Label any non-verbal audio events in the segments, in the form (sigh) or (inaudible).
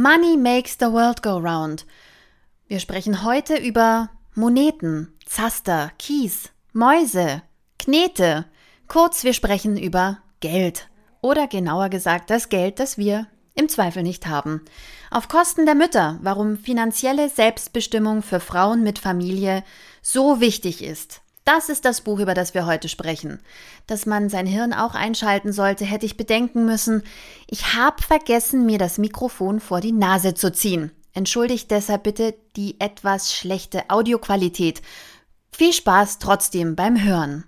Money makes the world go round. Wir sprechen heute über Moneten, Zaster, Kies, Mäuse, Knete. Kurz, wir sprechen über Geld. Oder genauer gesagt, das Geld, das wir im Zweifel nicht haben. Auf Kosten der Mütter, warum finanzielle Selbstbestimmung für Frauen mit Familie so wichtig ist. Das ist das Buch, über das wir heute sprechen. Dass man sein Hirn auch einschalten sollte, hätte ich bedenken müssen. Ich habe vergessen, mir das Mikrofon vor die Nase zu ziehen. Entschuldigt deshalb bitte die etwas schlechte Audioqualität. Viel Spaß trotzdem beim Hören.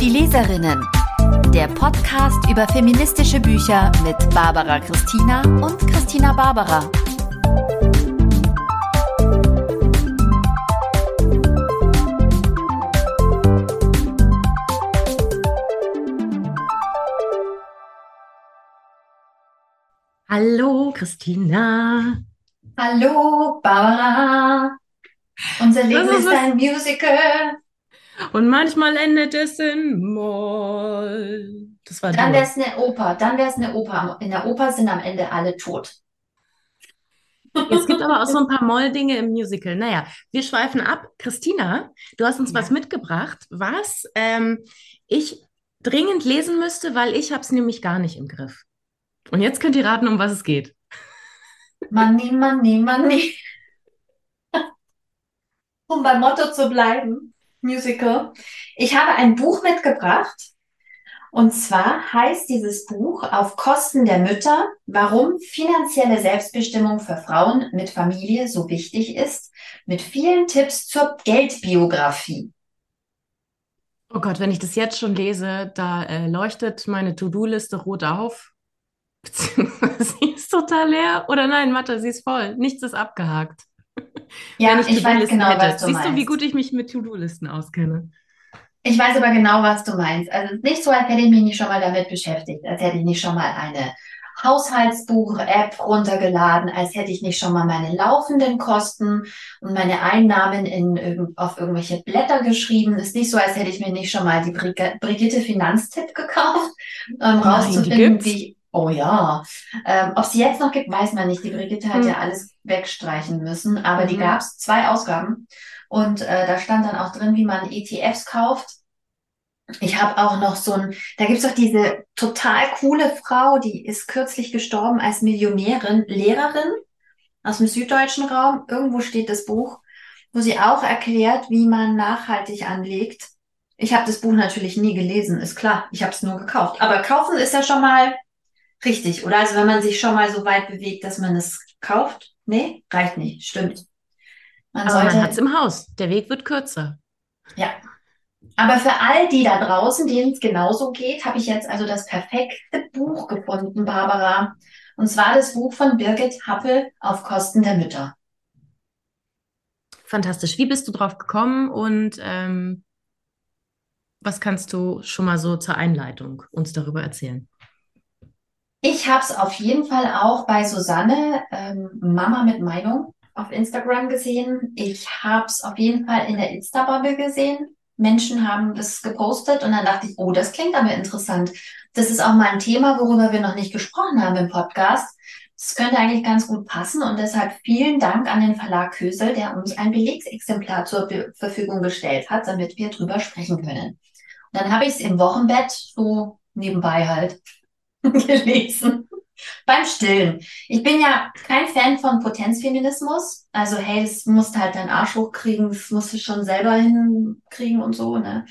Die Leserinnen der Podcast über feministische Bücher mit Barbara Christina und Christina Barbara. Hallo Christina. Hallo Barbara. Unser Leben ist ein Musical. Und manchmal endet es in Moll. Das war Dann wäre es eine Oper. Dann wäre es eine Oper. In der Oper sind am Ende alle tot. Es gibt aber auch so ein (laughs) paar Moll-Dinge im Musical. Naja, wir schweifen ab. Christina, du hast uns ja. was mitgebracht, was ähm, ich dringend lesen müsste, weil ich habe es nämlich gar nicht im Griff. Und jetzt könnt ihr raten, um was es geht. Money, money, money. (laughs) um beim Motto zu bleiben. Musical. Ich habe ein Buch mitgebracht. Und zwar heißt dieses Buch Auf Kosten der Mütter, warum finanzielle Selbstbestimmung für Frauen mit Familie so wichtig ist, mit vielen Tipps zur Geldbiografie. Oh Gott, wenn ich das jetzt schon lese, da äh, leuchtet meine To-Do-Liste rot auf. (laughs) sie ist total leer. Oder nein, Mathe, sie ist voll. Nichts ist abgehakt. Ja, ich, ich weiß genau, hätte. was du Siehst meinst. du, wie gut ich mich mit To-Do-Listen auskenne? Ich weiß aber genau, was du meinst. Also nicht so, als hätte ich mich nicht schon mal damit beschäftigt, als hätte ich nicht schon mal eine Haushaltsbuch-App runtergeladen, als hätte ich nicht schon mal meine laufenden Kosten und meine Einnahmen in, auf irgendwelche Blätter geschrieben. Ist nicht so, als hätte ich mir nicht schon mal die Brigitte Finanztipp gekauft, ähm, rauszufinden, wie Oh ja. Ähm, ob sie jetzt noch gibt, weiß man nicht. Die Brigitte hat hm. ja alles wegstreichen müssen, aber mhm. die gab es zwei Ausgaben. Und äh, da stand dann auch drin, wie man ETFs kauft. Ich habe auch noch so ein, da gibt's doch diese total coole Frau, die ist kürzlich gestorben als Millionärin, Lehrerin aus dem süddeutschen Raum. Irgendwo steht das Buch, wo sie auch erklärt, wie man nachhaltig anlegt. Ich habe das Buch natürlich nie gelesen, ist klar. Ich habe es nur gekauft. Aber kaufen ist ja schon mal Richtig, oder? Also wenn man sich schon mal so weit bewegt, dass man es kauft. Nee, reicht nicht. Stimmt. Man Aber sollte, man hat es im Haus. Der Weg wird kürzer. Ja. Aber für all die da draußen, denen es genauso geht, habe ich jetzt also das perfekte Buch gefunden, Barbara. Und zwar das Buch von Birgit Happel auf Kosten der Mütter. Fantastisch. Wie bist du drauf gekommen und ähm, was kannst du schon mal so zur Einleitung uns darüber erzählen? Ich habe es auf jeden Fall auch bei Susanne, ähm, Mama mit Meinung, auf Instagram gesehen. Ich habe es auf jeden Fall in der Insta-Bubble gesehen. Menschen haben das gepostet und dann dachte ich, oh, das klingt aber interessant. Das ist auch mal ein Thema, worüber wir noch nicht gesprochen haben im Podcast. Das könnte eigentlich ganz gut passen und deshalb vielen Dank an den Verlag Kösel, der uns ein Belegsexemplar zur Be Verfügung gestellt hat, damit wir drüber sprechen können. Und dann habe ich es im Wochenbett so nebenbei halt (laughs) gelesen. Beim Stillen. Ich bin ja kein Fan von Potenzfeminismus. Also, hey, das musst halt deinen Arsch hochkriegen, das musst du schon selber hinkriegen und so, ne?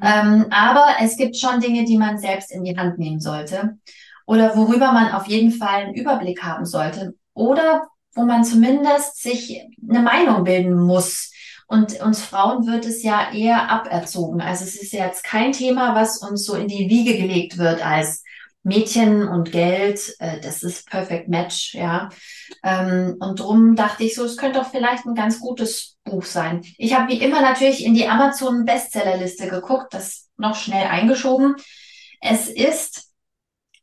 Mhm. Ähm, aber es gibt schon Dinge, die man selbst in die Hand nehmen sollte. Oder worüber man auf jeden Fall einen Überblick haben sollte. Oder wo man zumindest sich eine Meinung bilden muss. Und uns Frauen wird es ja eher aberzogen. Also es ist ja jetzt kein Thema, was uns so in die Wiege gelegt wird als Mädchen und Geld, äh, das ist Perfect Match, ja. Ähm, und drum dachte ich so, es könnte doch vielleicht ein ganz gutes Buch sein. Ich habe wie immer natürlich in die Amazon Bestsellerliste geguckt, das noch schnell eingeschoben. Es ist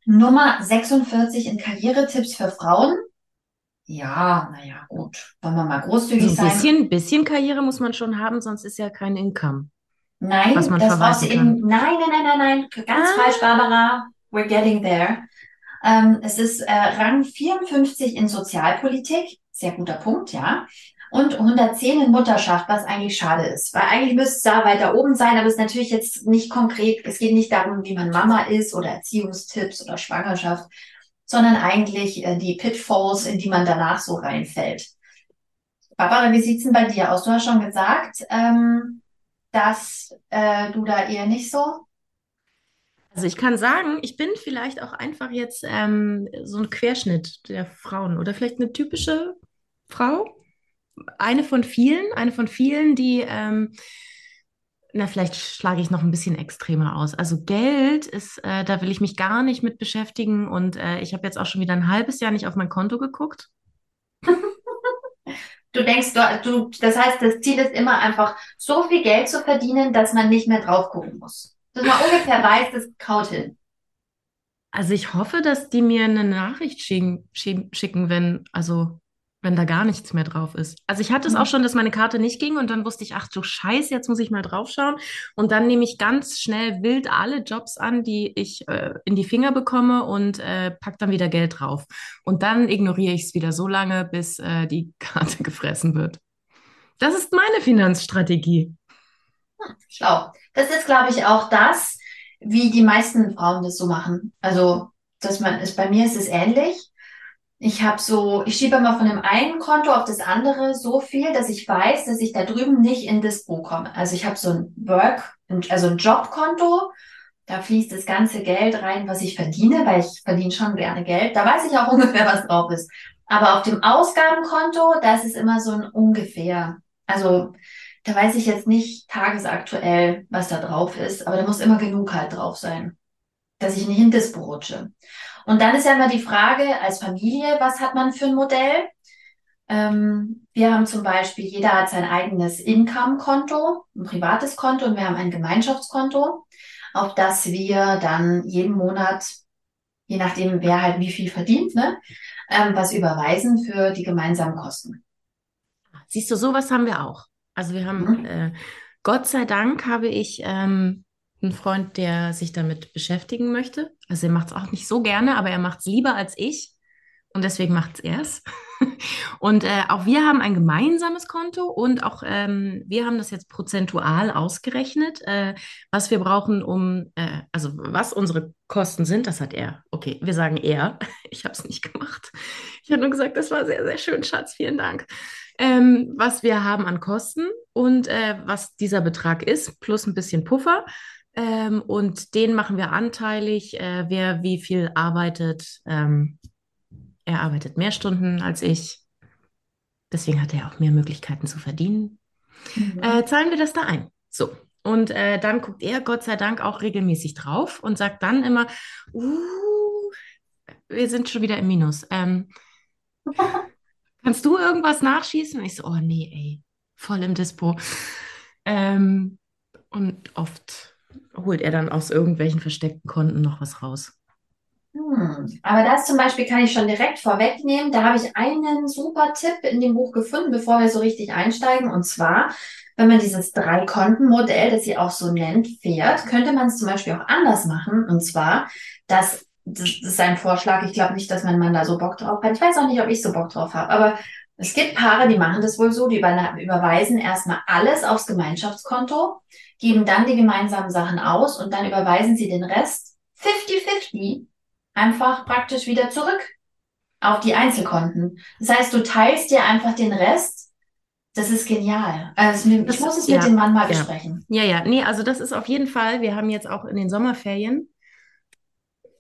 Nummer 46 in Karrieretipps für Frauen. Ja, naja, gut. Wollen wir mal großzügig also ein bisschen, sein. Bisschen Karriere muss man schon haben, sonst ist ja kein Income. was Nein, man das brauchst du eben. Nein, nein, nein, nein, nein. Ganz falsch, Ah, Barbara. We're getting there. Ähm, es ist äh, Rang 54 in Sozialpolitik. Sehr guter Punkt, ja. Und 110 in Mutterschaft, was eigentlich schade ist. Weil eigentlich müsste es da weiter oben sein, aber es ist natürlich jetzt nicht konkret. Es geht nicht darum, wie man Mama ist oder Erziehungstipps oder Schwangerschaft, sondern eigentlich äh, die Pitfalls, in die man danach so reinfällt. Barbara, wie sieht's denn bei dir aus? Du hast schon gesagt, ähm, dass äh, du da eher nicht so. Also ich kann sagen, ich bin vielleicht auch einfach jetzt ähm, so ein Querschnitt der Frauen oder vielleicht eine typische Frau. Eine von vielen, eine von vielen, die, ähm, na, vielleicht schlage ich noch ein bisschen extremer aus. Also Geld ist, äh, da will ich mich gar nicht mit beschäftigen und äh, ich habe jetzt auch schon wieder ein halbes Jahr nicht auf mein Konto geguckt. (laughs) Du denkst, du, du, das heißt, das Ziel ist immer einfach, so viel Geld zu verdienen, dass man nicht mehr drauf gucken muss. Dass man ungefähr weiß, das kaut hin. Also ich hoffe, dass die mir eine Nachricht schicken, schicken, wenn, also wenn da gar nichts mehr drauf ist. Also ich hatte es auch Hm. schon, dass meine Karte nicht ging und dann wusste ich, ach du Scheiße, jetzt muss ich mal draufschauen. Und dann nehme ich ganz schnell wild alle Jobs an, die ich äh, in die Finger bekomme und äh, pack dann wieder Geld drauf. Und dann ignoriere ich es wieder so lange, bis äh, die (laughs) Karte gefressen wird. Das ist meine Finanzstrategie. Schlau. Das ist, glaube ich, auch das, wie die meisten Frauen das so machen. Also, dass man ist, bei mir ist es ähnlich. Ich habe so, ich schiebe immer von dem einen Konto auf das andere so viel, dass ich weiß, dass ich da drüben nicht in Dispo komme. Also ich habe so ein Work, also ein Jobkonto, da fließt das ganze Geld rein, was ich verdiene, weil ich verdiene schon gerne Geld. Da weiß ich auch (laughs) ungefähr, was drauf ist. Aber auf dem Ausgabenkonto, da ist immer so ein ungefähr. Also da weiß ich jetzt nicht tagesaktuell, was da drauf ist, aber da muss immer genug halt drauf sein, dass ich nicht in Dispo rutsche. Und dann ist ja immer die Frage als Familie, was hat man für ein Modell? Ähm, wir haben zum Beispiel, jeder hat sein eigenes Income-Konto, ein privates Konto und wir haben ein Gemeinschaftskonto, auf das wir dann jeden Monat, je nachdem wer halt wie viel verdient, ne, ähm, was überweisen für die gemeinsamen Kosten. Siehst du, sowas haben wir auch. Also wir haben, Mhm. äh, Gott sei Dank habe ich ähm, einen Freund, der sich damit beschäftigen möchte. Also er macht es auch nicht so gerne, aber er macht es lieber als ich. Und deswegen macht es er es. (laughs) Und äh, auch wir haben ein gemeinsames Konto und auch ähm, wir haben das jetzt prozentual ausgerechnet, äh, was wir brauchen, um, äh, also was unsere Kosten sind, das hat er. Okay, wir sagen er. (laughs) Ich habe es nicht gemacht. Ich habe nur gesagt, das war sehr, sehr schön, Schatz, vielen Dank. Ähm, was wir haben an Kosten und äh, was dieser Betrag ist, plus ein bisschen Puffer. Ähm, und den machen wir anteilig, äh, wer wie viel arbeitet. Ähm, er arbeitet mehr Stunden als ich. Deswegen hat er auch mehr Möglichkeiten zu verdienen. Mhm. Äh, zahlen wir das da ein. So. Und äh, dann guckt er Gott sei Dank auch regelmäßig drauf und sagt dann immer, uh, wir sind schon wieder im Minus. Ähm, (laughs) kannst du irgendwas nachschießen? Und ich so, oh nee, ey, voll im Dispo. Ähm, und oft holt er dann aus irgendwelchen versteckten Konten noch was raus. Hm. Aber das zum Beispiel kann ich schon direkt vorwegnehmen. Da habe ich einen super Tipp in dem Buch gefunden, bevor wir so richtig einsteigen. Und zwar, wenn man dieses Drei-Konten-Modell, das sie auch so nennt, fährt, könnte man es zum Beispiel auch anders machen. Und zwar, dass das, ist ein Vorschlag. Ich glaube nicht, dass mein Mann da so Bock drauf hat. Ich weiß auch nicht, ob ich so Bock drauf habe. Aber es gibt Paare, die machen das wohl so. Die über- überweisen erstmal alles aufs Gemeinschaftskonto, geben dann die gemeinsamen Sachen aus und dann überweisen sie den Rest 50-50 einfach praktisch wieder zurück auf die Einzelkonten. Das heißt, du teilst dir einfach den Rest. Das ist genial. Also ich muss es mit dem ja, Mann mal ja. besprechen. Ja, ja, nee, also das ist auf jeden Fall, wir haben jetzt auch in den Sommerferien,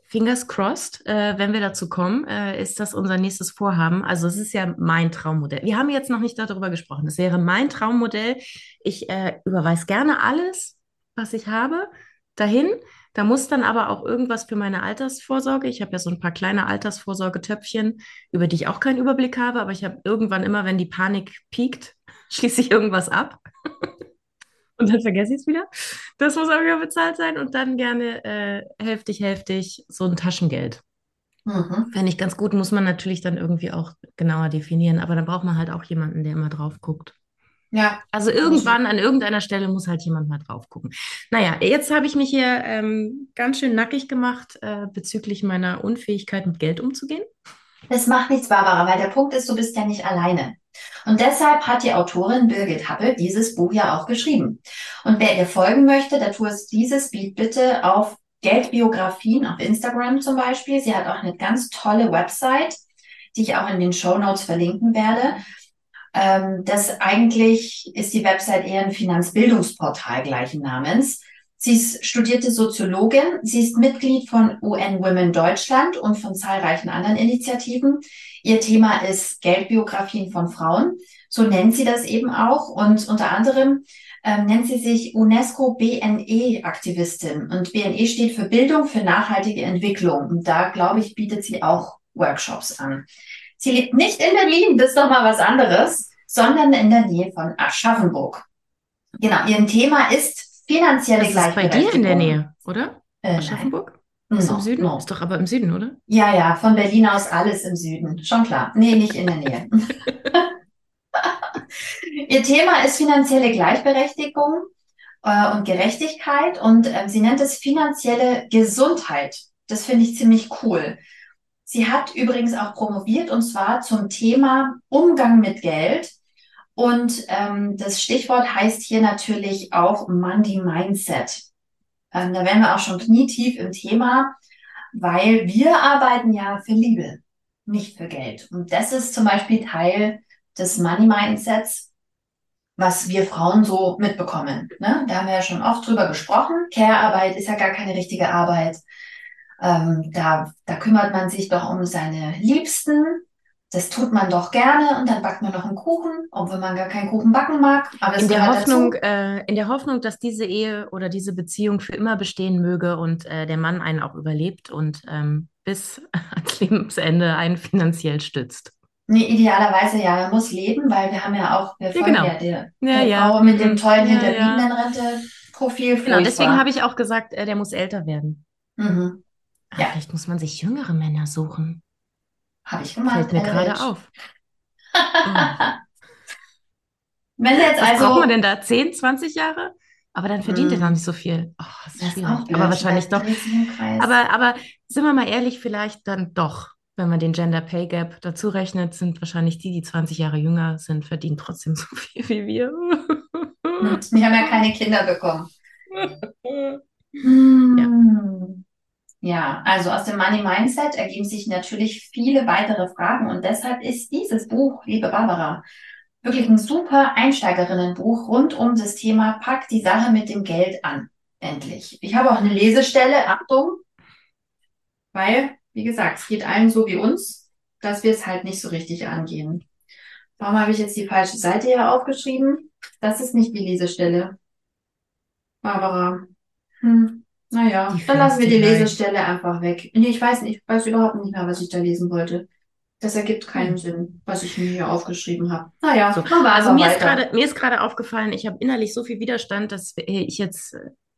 fingers crossed, äh, wenn wir dazu kommen, äh, ist das unser nächstes Vorhaben. Also es ist ja mein Traummodell. Wir haben jetzt noch nicht darüber gesprochen. Es wäre mein Traummodell. Ich äh, überweise gerne alles, was ich habe, dahin. Da muss dann aber auch irgendwas für meine Altersvorsorge. Ich habe ja so ein paar kleine Altersvorsorgetöpfchen, über die ich auch keinen Überblick habe, aber ich habe irgendwann immer, wenn die Panik piekt, (laughs) schließe ich irgendwas ab. (laughs) Und dann vergesse ich es wieder. Das muss auch wieder bezahlt sein. Und dann gerne äh, hälftig, hälftig so ein Taschengeld. Mhm. Fände ich ganz gut, muss man natürlich dann irgendwie auch genauer definieren. Aber dann braucht man halt auch jemanden, der immer drauf guckt. Ja. Also irgendwann an irgendeiner Stelle muss halt jemand mal drauf gucken. Naja, jetzt habe ich mich hier ähm, ganz schön nackig gemacht äh, bezüglich meiner Unfähigkeit, mit Geld umzugehen. Das macht nichts, Barbara, weil der Punkt ist, du bist ja nicht alleine. Und deshalb hat die Autorin Birgit Happel dieses Buch ja auch geschrieben. Und wer ihr folgen möchte, der tue es dieses Beat bitte auf Geldbiografien auf Instagram zum Beispiel. Sie hat auch eine ganz tolle Website, die ich auch in den Show Notes verlinken werde. Ähm, das eigentlich ist die Website eher ein Finanzbildungsportal gleichen Namens. Sie ist studierte Soziologin. Sie ist Mitglied von UN Women Deutschland und von zahlreichen anderen Initiativen. Ihr Thema ist Geldbiografien von Frauen. So nennt sie das eben auch. Und unter anderem ähm, nennt sie sich UNESCO BNE-Aktivistin. Und BNE steht für Bildung für nachhaltige Entwicklung. Und da, glaube ich, bietet sie auch Workshops an. Sie lebt nicht in Berlin, das ist doch mal was anderes, sondern in der Nähe von Aschaffenburg. Genau, ihr Thema ist finanzielle Das ist bei dir in der Nähe, oder? Äh, Aschaffenburg? nein. Ist No, im Süden? no. Ist doch aber im Süden, oder? Ja, ja, von Berlin aus alles im Süden. Schon klar. Nee, nicht in der Nähe. (laughs) Ihr Thema ist finanzielle Gleichberechtigung äh, und Gerechtigkeit und äh, sie nennt es finanzielle Gesundheit. Das finde ich ziemlich cool. Sie hat übrigens auch promoviert und zwar zum Thema Umgang mit Geld. Und ähm, das Stichwort heißt hier natürlich auch Money Mindset. Ähm, da wären wir auch schon knietief im Thema, weil wir arbeiten ja für Liebe, nicht für Geld. Und das ist zum Beispiel Teil des Money Mindsets, was wir Frauen so mitbekommen. Ne? Da haben wir ja schon oft drüber gesprochen. Care-Arbeit ist ja gar keine richtige Arbeit. Ähm, da, da kümmert man sich doch um seine Liebsten. Das tut man doch gerne und dann backt man noch einen Kuchen, obwohl man gar keinen Kuchen backen mag. Aber es In der Hoffnung, äh, in der Hoffnung, dass diese Ehe oder diese Beziehung für immer bestehen möge und äh, der Mann einen auch überlebt und ähm, bis (laughs) ans Lebensende einen finanziell stützt. Nee, idealerweise ja, man muss leben, weil wir haben ja auch, wir Ja, genau. ja der, Ja, ja. Frau mit dem Mhm. tollen Ja, ja. Hinterbliebenenrente-Profil. Genau, deswegen habe ich auch gesagt, äh, der muss älter werden. Mhm. Ja. Vielleicht muss man sich jüngere Männer suchen. Habe ich gemacht. Fällt mir gerade auf. (laughs) Wenn jetzt Was also, braucht man denn da? 10, 20 Jahre? Aber dann verdient er Hm. gar nicht so viel. Oh, das ist das schwierig. auch Aber wahrscheinlich doch. Aber, aber sind wir mal ehrlich, vielleicht dann doch, wenn man den Gender Pay Gap dazu rechnet, sind wahrscheinlich die, die 20 Jahre jünger sind, verdienen trotzdem so (laughs) viel wie wir. Hm, Wir haben ja keine Kinder bekommen. (laughs) Hm. Ja, also aus dem Money Mindset ergeben sich natürlich viele weitere Fragen und deshalb ist dieses Buch, liebe Barbara, wirklich ein super Einsteigerinnenbuch rund um das Thema Pack die Sache mit dem Geld an. Endlich. Ich habe auch eine Lesestelle, Achtung, weil, wie gesagt, es geht allen so wie uns, dass wir es halt nicht so richtig angehen. Warum habe ich jetzt die falsche Seite hier aufgeschrieben? Das ist nicht die Lesestelle. Barbara. Hm. Naja, Die dann lassen wir die gleich. Lesestelle einfach weg. Nee, ich weiß nicht, ich weiß überhaupt nicht mehr, was ich da lesen wollte. Das ergibt keinen Hm. Sinn, was ich mir hier aufgeschrieben habe. Naja, So. machen wir Also mir ist weiter. gerade, mir ist gerade aufgefallen, ich habe innerlich so viel Widerstand, dass ich jetzt,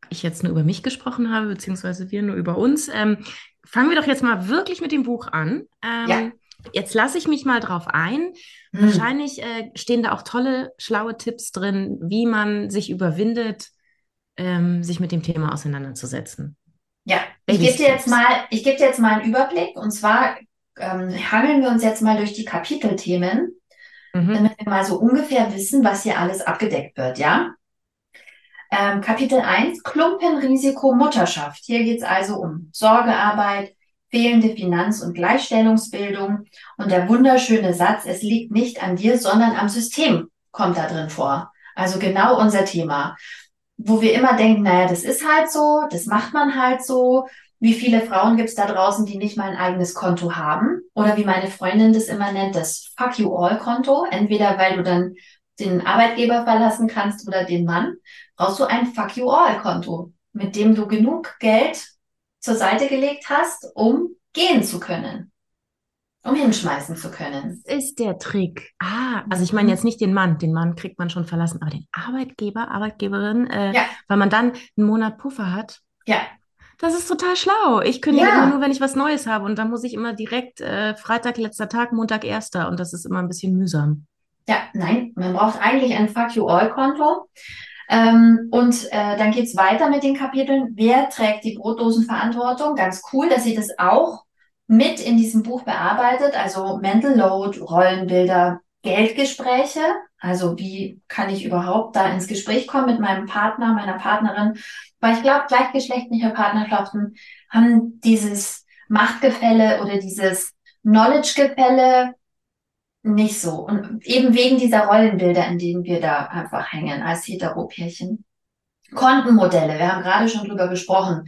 ich jetzt nur über mich gesprochen habe, beziehungsweise wir nur über uns. Ähm, fangen wir doch jetzt mal wirklich mit dem Buch an. Ähm, Ja. Jetzt lasse ich mich mal drauf ein. Hm. Wahrscheinlich äh, stehen da auch tolle, schlaue Tipps drin, wie man sich überwindet, ähm, sich mit dem Thema auseinanderzusetzen. Ja, ich gebe dir jetzt mal, ich gebe dir jetzt mal einen Überblick und zwar ähm, hangeln wir uns jetzt mal durch die Kapitelthemen, Mhm. damit wir mal so ungefähr wissen, was hier alles abgedeckt wird, ja? Ähm, Kapitel 1, Klumpenrisiko Mutterschaft. Hier geht es also um Sorgearbeit, fehlende Finanz- und Gleichstellungsbildung und der wunderschöne Satz, es liegt nicht an dir, sondern am System, kommt da drin vor. Also genau unser Thema, wo wir immer denken, naja, das ist halt so, das macht man halt so. Wie viele Frauen gibt es da draußen, die nicht mal ein eigenes Konto haben? Oder wie meine Freundin das immer nennt, das Fuck you all Konto. Entweder weil du dann den Arbeitgeber verlassen kannst oder den Mann, brauchst du ein Fuck you all Konto, mit dem du genug Geld zur Seite gelegt hast, um gehen zu können, um hinschmeißen zu können. Das ist der Trick. Ah, also ich meine Mhm. jetzt nicht den Mann, den Mann kriegt man schon verlassen, aber den Arbeitgeber, Arbeitgeberin, äh, Ja. weil man dann einen Monat Puffer hat. Ja, Das ist total schlau. Ich kündige Ja. immer nur, wenn ich was Neues habe und dann muss ich immer direkt äh, Freitag letzter Tag, Montag erster und das ist immer ein bisschen mühsam. Ja, nein, man braucht eigentlich ein Fuck You All Konto. Ähm, und äh, dann geht's weiter mit den Kapiteln. Wer trägt die Brotdosenverantwortung? Ganz cool, dass sie das auch mit in diesem Buch bearbeitet. Also Mental Load, Rollenbilder, Geldgespräche. Also wie kann ich überhaupt da ins Gespräch kommen mit meinem Partner, meiner Partnerin? Weil ich glaube, gleichgeschlechtliche Partnerschaften haben dieses Machtgefälle oder dieses Knowledge-Gefälle nicht so. Und eben wegen dieser Rollenbilder, in denen wir da einfach hängen als Heteropärchen. Kontenmodelle, wir haben gerade schon drüber gesprochen.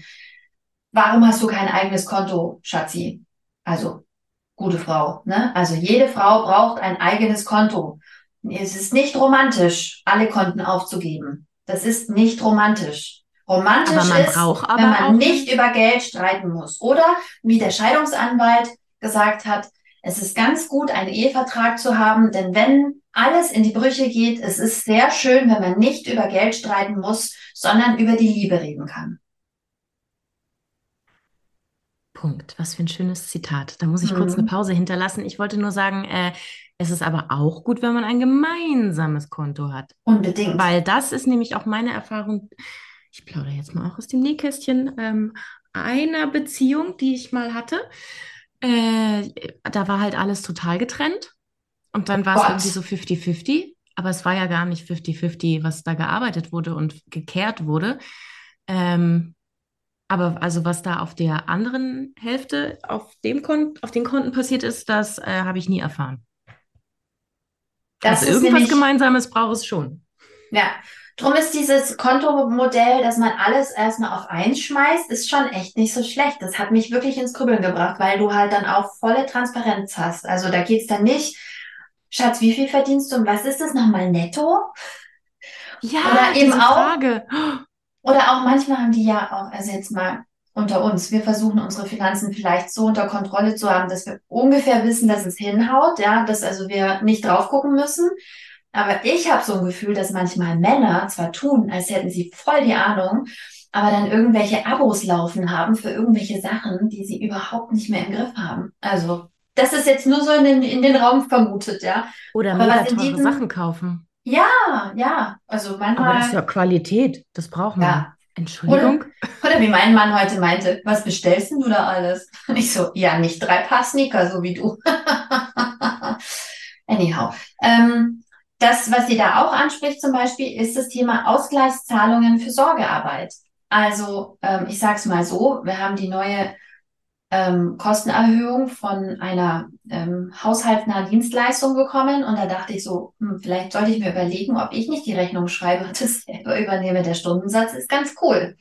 Warum hast du kein eigenes Konto, Schatzi? Also, gute Frau, ne? Also jede Frau braucht ein eigenes Konto. Es ist nicht romantisch, alle Konten aufzugeben. Das ist nicht romantisch. Romantisch ist, wenn man nicht über Geld streiten muss. Oder wie der Scheidungsanwalt gesagt hat, es ist ganz gut, einen Ehevertrag zu haben, denn wenn alles in die Brüche geht, es ist sehr schön, wenn man nicht über Geld streiten muss, sondern über die Liebe reden kann. Punkt. Was für ein schönes Zitat. Da muss ich kurz eine Mhm. Pause hinterlassen. Ich wollte nur sagen, äh, es ist aber auch gut, wenn man ein gemeinsames Konto hat. Unbedingt. Weil das ist nämlich auch meine Erfahrung. Ich plaudere jetzt mal auch aus dem Nähkästchen ähm, einer Beziehung, die ich mal hatte. Äh, da war halt alles total getrennt. Und dann war es irgendwie so 50-50. Aber es war ja gar nicht 50-50, was da gearbeitet wurde und gekehrt wurde. Ähm, aber also was da auf der anderen Hälfte auf dem Kon auf den Konten passiert ist, das äh, habe ich nie erfahren. Das also ist irgendwas nämlich, Gemeinsames braucht es schon. ja. Drum ist dieses Kontomodell, dass man alles erstmal auf eins schmeißt, ist schon echt nicht so schlecht. Das hat mich wirklich ins Grübeln gebracht, weil du halt dann auch volle Transparenz hast. Also da geht's dann nicht, Schatz, wie viel verdienst du und was ist das nochmal netto? Ja, Oder eben auch- Frage. Oder auch manchmal haben die ja auch, also jetzt mal unter uns, wir versuchen unsere Finanzen vielleicht so unter Kontrolle zu haben, dass wir ungefähr wissen, dass es hinhaut, ja, dass also wir nicht drauf gucken müssen. Aber ich habe so ein Gefühl, dass manchmal Männer zwar tun, als hätten sie voll die Ahnung, aber dann irgendwelche Abos laufen haben für irgendwelche Sachen, die sie überhaupt nicht mehr im Griff haben. Also, das ist jetzt nur so in den, in den Raum vermutet, ja. Oder mega teure Sachen kaufen. Ja, ja, also Aber das ist manchmal, ja Qualität. Das braucht man. Ja. Entschuldigung. Oder wie mein Mann heute meinte, was bestellst denn du da alles? Und ich so, ja, nicht drei Paar Sneaker, so wie du. (laughs) Anyhow. Ähm, das, was sie da auch anspricht zum Beispiel, ist das Thema Ausgleichszahlungen für Sorgearbeit. Also, ähm, ich sag's mal so, wir haben die neue ähm, Kostenerhöhung von einer ähm, haushaltsnahen Dienstleistung bekommen und da dachte ich so, hm, vielleicht sollte ich mir überlegen, ob ich nicht die Rechnung schreibe und (laughs) das selber übernehme. Der Stundensatz ist ganz cool.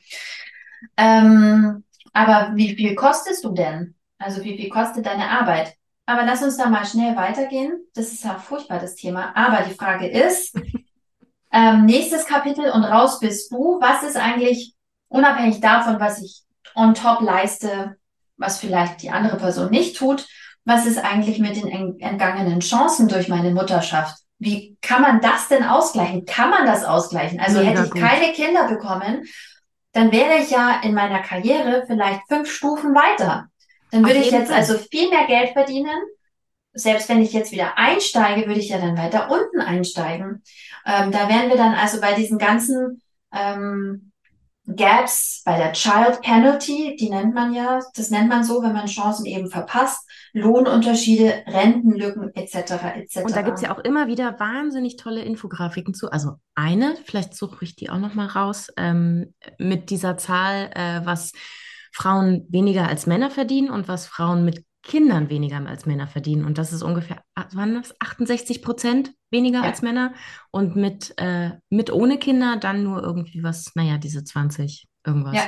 Ähm, aber wie viel kostest du denn? Also wie viel kostet deine Arbeit? Aber lass uns da mal schnell weitergehen. Das ist ja furchtbar, das Thema. Aber die Frage ist, (laughs) ähm, nächstes Kapitel und raus bist du. Was ist eigentlich, unabhängig davon, was ich on top leiste, was vielleicht die andere Person nicht tut, was ist eigentlich mit den ent- entgangenen Chancen durch meine Mutterschaft? Wie kann man das denn ausgleichen? Kann man das ausgleichen? Also Mega hätte ich gut. keine Kinder bekommen, dann wäre ich ja in meiner Karriere vielleicht fünf Stufen weiter. Dann würde ich jetzt Fall. also viel mehr Geld verdienen. Selbst wenn ich jetzt wieder einsteige, würde ich ja dann weiter unten einsteigen. Ähm, da wären wir dann also bei diesen ganzen ähm, Gaps, bei der Child Penalty, die nennt man ja, das nennt man so, wenn man Chancen eben verpasst, Lohnunterschiede, Rentenlücken etc. etc. Und da gibt es ja auch immer wieder wahnsinnig tolle Infografiken zu. Also eine, vielleicht suche ich die auch noch mal raus, ähm, mit dieser Zahl, äh, was Frauen weniger als Männer verdienen und was Frauen mit Kindern weniger als Männer verdienen. Und das ist ungefähr, ah, waren das 68 Prozent weniger Ja. als Männer. Und mit, äh, mit ohne Kinder dann nur irgendwie was, naja, diese 20 irgendwas. Ja.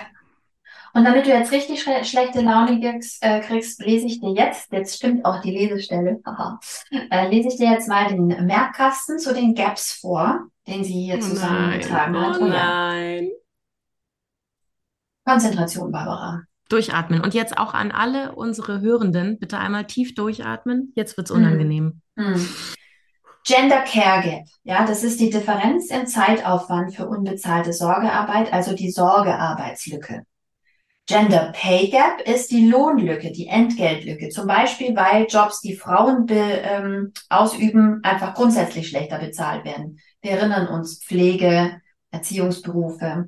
Und damit du jetzt richtig schle schlechte Laune kriegst, äh, kriegst, lese ich dir jetzt, jetzt stimmt auch die Lesestelle, haha, äh, lese ich dir jetzt mal den Merkkasten zu den Gaps vor, den sie hier Oh zusammengetragen nein, hat. oh Oh nein. Konzentration, Barbara. Durchatmen. Und jetzt auch an alle unsere Hörenden, bitte einmal tief durchatmen. Jetzt wird's Mhm. unangenehm. Hm. Gender Care Gap, ja, das ist die Differenz im Zeitaufwand für unbezahlte Sorgearbeit, also die Sorgearbeitslücke. Gender Pay Gap ist die Lohnlücke, die Entgeltlücke. Zum Beispiel, weil Jobs, die Frauen ähm, ausüben, einfach grundsätzlich schlechter bezahlt werden. Wir erinnern uns Pflege, Erziehungsberufe.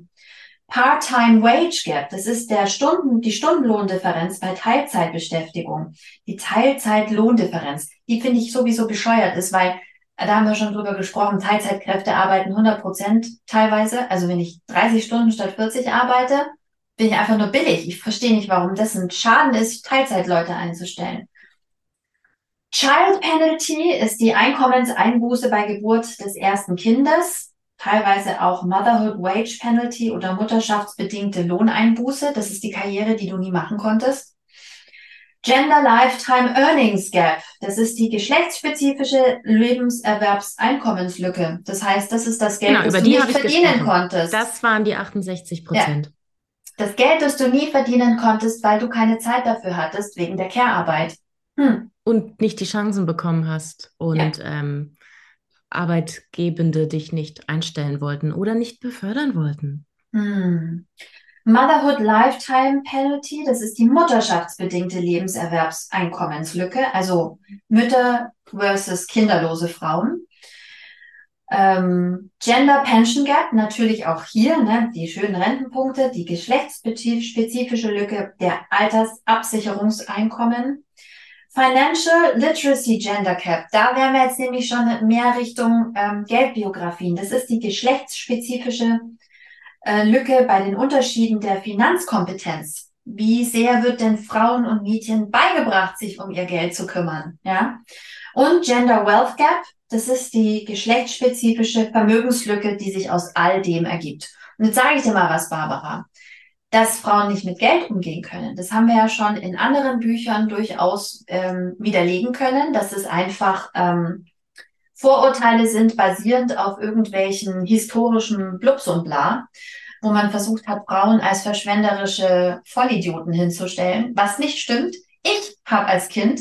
Part-Time Wage Gap, das ist der Stunden, die Stundenlohndifferenz bei Teilzeitbeschäftigung. Die Teilzeitlohndifferenz, die finde ich sowieso bescheuert ist, weil da haben wir schon drüber gesprochen, Teilzeitkräfte arbeiten 100 Prozent teilweise. Also wenn ich 30 Stunden statt 40 arbeite, bin ich einfach nur billig. Ich verstehe nicht, warum das ein Schaden ist, Teilzeitleute einzustellen. Child Penalty ist die Einkommenseinbuße bei Geburt des ersten Kindes, teilweise auch Motherhood Wage Penalty oder mutterschaftsbedingte Lohneinbuße. Das ist die Karriere, die du nie machen konntest. Gender Lifetime Earnings Gap. Das ist die geschlechtsspezifische Lebenserwerbseinkommenslücke. Das heißt, das ist das Geld, Genau, das du ich verdienen konntest. Das waren die 68 Prozent. Das Geld, das du nie verdienen konntest, weil du keine Zeit dafür hattest, wegen der Care-Arbeit. Hm. Und nicht die Chancen bekommen hast und ähm, Arbeitgebende dich nicht einstellen wollten oder nicht befördern wollten. Hm. Motherhood Lifetime Penalty, das ist die mutterschaftsbedingte Lebenserwerbseinkommenslücke, also Mütter versus kinderlose Frauen. Ähm, Gender Pension Gap, natürlich auch hier, ne, die schönen Rentenpunkte, die geschlechtsspezifische Lücke der Altersabsicherungseinkommen. Financial Literacy Gender Cap, da wären wir jetzt nämlich schon mehr Richtung ähm, Geldbiografien. Das ist die geschlechtsspezifische äh, Lücke bei den Unterschieden der Finanzkompetenz. Wie sehr wird denn Frauen und Mädchen beigebracht, sich um ihr Geld zu kümmern? Ja. Und Gender Wealth Gap, das ist die geschlechtsspezifische Vermögenslücke, die sich aus all dem ergibt. Und jetzt sage ich dir mal was, Barbara. Dass Frauen nicht mit Geld umgehen können, das haben wir ja schon in anderen Büchern durchaus ähm, widerlegen können, dass es einfach ähm, Vorurteile sind basierend auf irgendwelchen historischen Blubs und bla, wo man versucht hat, Frauen als verschwenderische Vollidioten hinzustellen, was nicht stimmt. Ich habe als Kind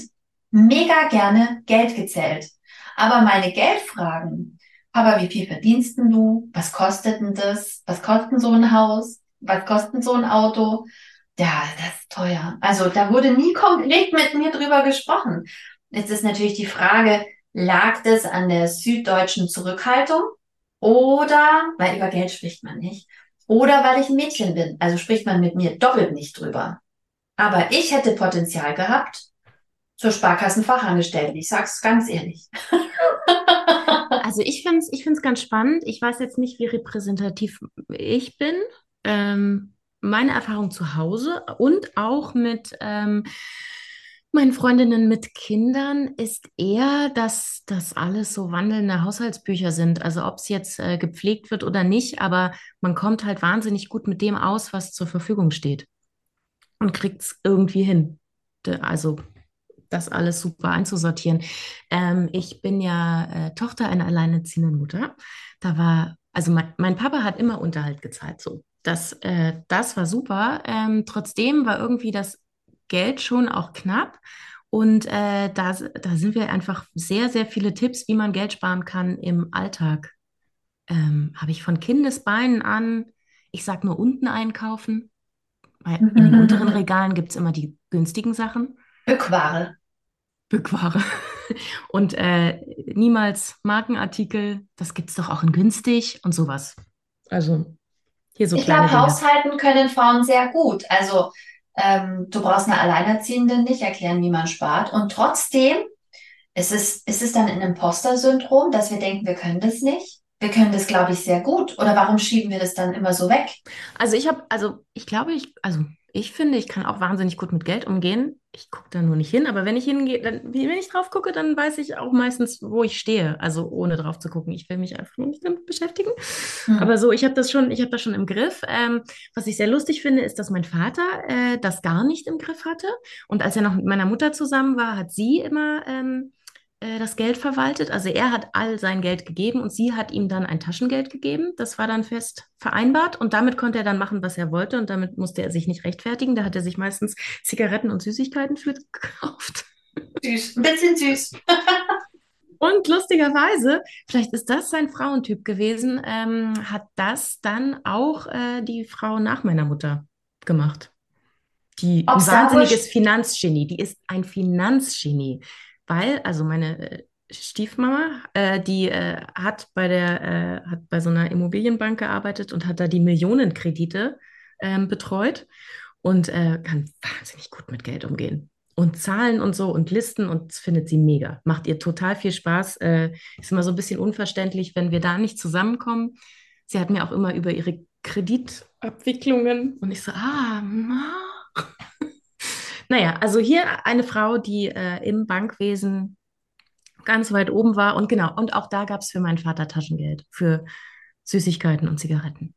mega gerne Geld gezählt. Aber meine Geldfragen, Papa, wie viel verdienst denn du? Was kostet denn das? Was kostet so ein Haus? Was kostet so ein Auto? Ja, das ist teuer. Also da wurde nie konkret mit mir drüber gesprochen. Jetzt ist natürlich die Frage, lag das an der süddeutschen Zurückhaltung oder, weil über Geld spricht man nicht, oder weil ich ein Mädchen bin, also spricht man mit mir doppelt nicht drüber. Aber ich hätte Potenzial gehabt zur Sparkassenfachangestellten. Ich sag's ganz ehrlich. Also ich finde es ich find's ganz spannend. Ich weiß jetzt nicht, wie repräsentativ ich bin. Ähm, meine Erfahrung zu Hause und auch mit ähm, meinen Freundinnen mit Kindern ist eher, dass das alles so wandelnde Haushaltsbücher sind. Also ob es jetzt äh, gepflegt wird oder nicht, aber man kommt halt wahnsinnig gut mit dem aus, was zur Verfügung steht und kriegt es irgendwie hin. Also das alles super einzusortieren. Ähm, ich bin ja äh, Tochter einer alleinerziehenden Mutter. Da war, also mein, mein Papa hat immer Unterhalt gezahlt, so. Das, äh, das war super. Ähm, trotzdem war irgendwie das Geld schon auch knapp. Und äh, da, da sind wir einfach sehr, sehr viele Tipps, wie man Geld sparen kann im Alltag. Ähm, habe ich von Kindesbeinen an, ich sag nur unten einkaufen, weil in den unteren (laughs) Regalen gibt es immer die günstigen Sachen. Bückware. Bückware. (laughs) Und äh, niemals Markenartikel, das gibt es doch auch in günstig und sowas. Also hier so Ich glaube. Haushalten können Frauen sehr gut. Also ähm, du brauchst einer Alleinerziehenden nicht erklären, wie man spart. Und trotzdem ist es, ist es dann ein Imposter-Syndrom, dass wir denken, wir können das nicht. Wir können das, glaube ich, sehr gut. Oder warum schieben wir das dann immer so weg? Also ich habe, also ich glaube, ich, also ich finde, ich kann auch wahnsinnig gut mit Geld umgehen. Ich gucke da nur nicht hin, aber wenn ich hingehe, dann, wenn ich drauf gucke, dann weiß ich auch meistens, wo ich stehe. Also ohne drauf zu gucken. Ich will mich einfach nur nicht damit beschäftigen. Hm. Aber so, ich habe das schon, ich habe das schon im Griff. Ähm, was ich sehr lustig finde, ist, dass mein Vater äh, das gar nicht im Griff hatte. Und als er noch mit meiner Mutter zusammen war, hat sie immer ähm, äh, das Geld verwaltet. Also er hat all sein Geld gegeben und sie hat ihm dann ein Taschengeld gegeben. Das war dann fest vereinbart und damit konnte er dann machen, was er wollte und damit musste er sich nicht rechtfertigen. Da hat er sich meistens Zigaretten und Süßigkeiten für (laughs) gekauft. Süß. Ein bisschen süß. (laughs) Und lustigerweise, vielleicht ist das sein Frauentyp gewesen, ähm, hat das dann auch äh, die Frau nach meiner Mutter gemacht. die ein wahnsinniges Finanzgenie. Die ist ein Finanzgenie. Weil, also meine äh, Stiefmama, äh, die äh, hat bei der, äh, hat bei so einer Immobilienbank gearbeitet und hat da die Millionenkredite ähm, betreut und äh, kann wahnsinnig gut mit Geld umgehen. Und Zahlen und so und Listen und das findet sie mega. Macht ihr total viel Spaß. Äh, ist immer so ein bisschen unverständlich, wenn wir da nicht zusammenkommen. Sie hat mir auch immer über ihre Kreditabwicklungen und ich so, ah, naja, also hier eine Frau, die äh, im Bankwesen ganz weit oben war und genau, und auch da gab es für meinen Vater Taschengeld für Süßigkeiten und Zigaretten.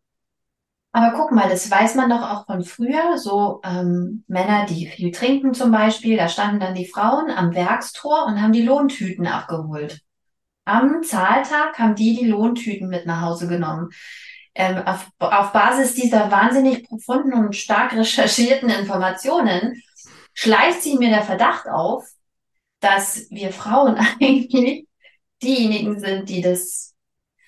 Aber guck mal, das weiß man doch auch von früher, so ähm, Männer, die viel trinken zum Beispiel, da standen dann die Frauen am Werkstor und haben die Lohntüten abgeholt. Am Zahltag haben die die Lohntüten mit nach Hause genommen. Ähm, auf, auf Basis dieser wahnsinnig profunden und stark recherchierten Informationen schleicht sich mir der Verdacht auf, dass wir Frauen (laughs) eigentlich diejenigen sind, die das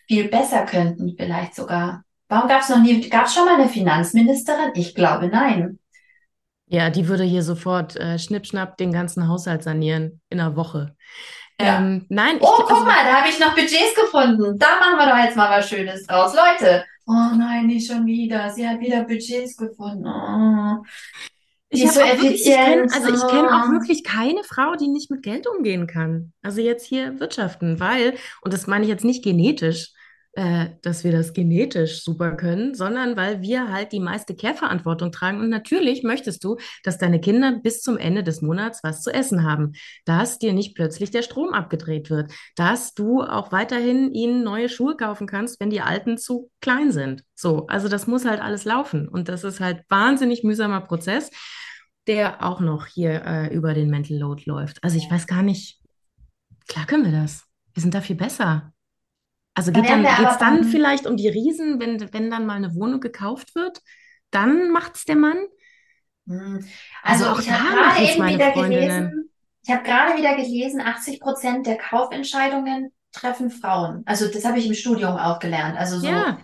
viel besser könnten, vielleicht sogar. Warum gab es noch nie, gab es schon mal eine Finanzministerin? Ich glaube, nein. Ja, die würde hier sofort äh, schnippschnapp den ganzen Haushalt sanieren in einer Woche. Ja. Ähm, nein. Ich, oh, guck also, mal, da habe ich noch Budgets gefunden. Da machen wir doch jetzt mal was Schönes draus. Leute. Oh nein, nicht schon wieder. Sie hat wieder Budgets gefunden. Oh. Ich so kenn, also ich kenne auch wirklich keine Frau, die nicht mit Geld umgehen kann. Also jetzt hier wirtschaften, weil, und das meine ich jetzt nicht genetisch, äh, dass wir das genetisch super können, sondern weil wir halt die meiste Care-Verantwortung tragen. Und natürlich möchtest du, dass deine Kinder bis zum Ende des Monats was zu essen haben, dass dir nicht plötzlich der Strom abgedreht wird, dass du auch weiterhin ihnen neue Schuhe kaufen kannst, wenn die alten zu klein sind. So, also das muss halt alles laufen. Und das ist halt wahnsinnig mühsamer Prozess, der auch noch hier äh, über den Mental Load läuft. Also ich weiß gar nicht, klar können wir das. Wir sind da viel besser. Also geht dann, es dann vielleicht um die Riesen, wenn, wenn dann mal eine Wohnung gekauft wird, dann macht es der Mann? Hm. Also, also ich habe gerade eben wieder gelesen, ich habe gerade wieder gelesen, 80 Prozent der Kaufentscheidungen treffen Frauen. Also das habe ich im Studium auch gelernt. Also so ja.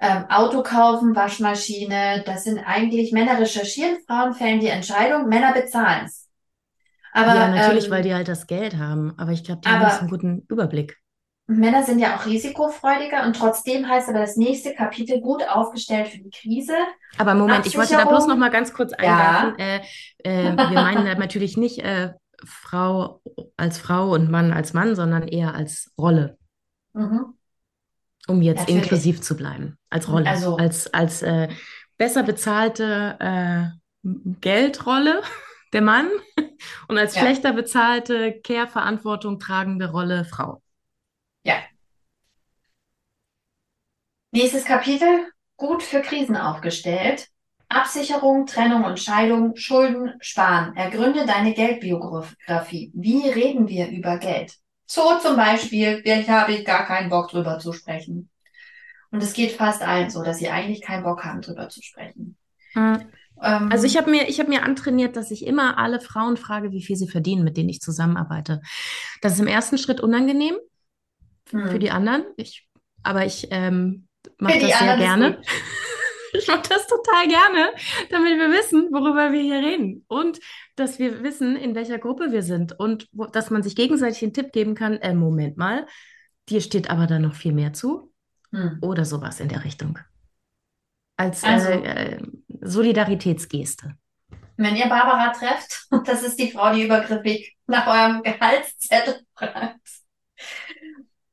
ähm, Auto kaufen, Waschmaschine, das sind eigentlich Männer recherchieren, Frauen fällen die Entscheidung, Männer bezahlen es. Aber, ja, natürlich, ähm, weil die halt das Geld haben. Aber ich glaube, die aber, haben einen guten Überblick. Männer sind ja auch risikofreudiger und trotzdem heißt aber das nächste Kapitel gut aufgestellt für die Krise. Aber Moment, ich wollte da bloß noch mal ganz kurz einwerfen. Ja. Äh, äh, wir meinen natürlich nicht äh, Frau als Frau und Mann als Mann, sondern eher als Rolle. Mhm. Um jetzt natürlich. inklusiv zu bleiben. Als Rolle. Also, als als äh, besser bezahlte äh, Geldrolle, der Mann, (laughs) und als ja. schlechter bezahlte Care-Verantwortung tragende Rolle Frau. Ja. Nächstes Kapitel. Gut für Krisen aufgestellt. Absicherung, Trennung und Scheidung, Schulden, Sparen. Ergründe deine Geldbiografie. Wie reden wir über Geld? So zum Beispiel, ich habe gar keinen Bock drüber zu sprechen. Und es geht fast allen so, dass sie eigentlich keinen Bock haben, drüber zu sprechen. Hm. Ähm, also ich habe mir, ich habe mir antrainiert, dass ich immer alle Frauen frage, wie viel sie verdienen, mit denen ich zusammenarbeite. Das ist im ersten Schritt unangenehm, hm. für die anderen. Ich, aber ich ähm, mache das sehr gerne. (laughs) Ich mache das total gerne, damit wir wissen, worüber wir hier reden. Und dass wir wissen, in welcher Gruppe wir sind. Und wo, dass man sich gegenseitig einen Tipp geben kann, äh, Moment mal, dir steht aber da noch viel mehr zu. Hm. Oder sowas in der Richtung. Als also, äh, äh, Solidaritätsgeste. Wenn ihr Barbara trefft, (laughs) das ist die Frau, die übergriffig nach eurem Gehaltszettel fragt,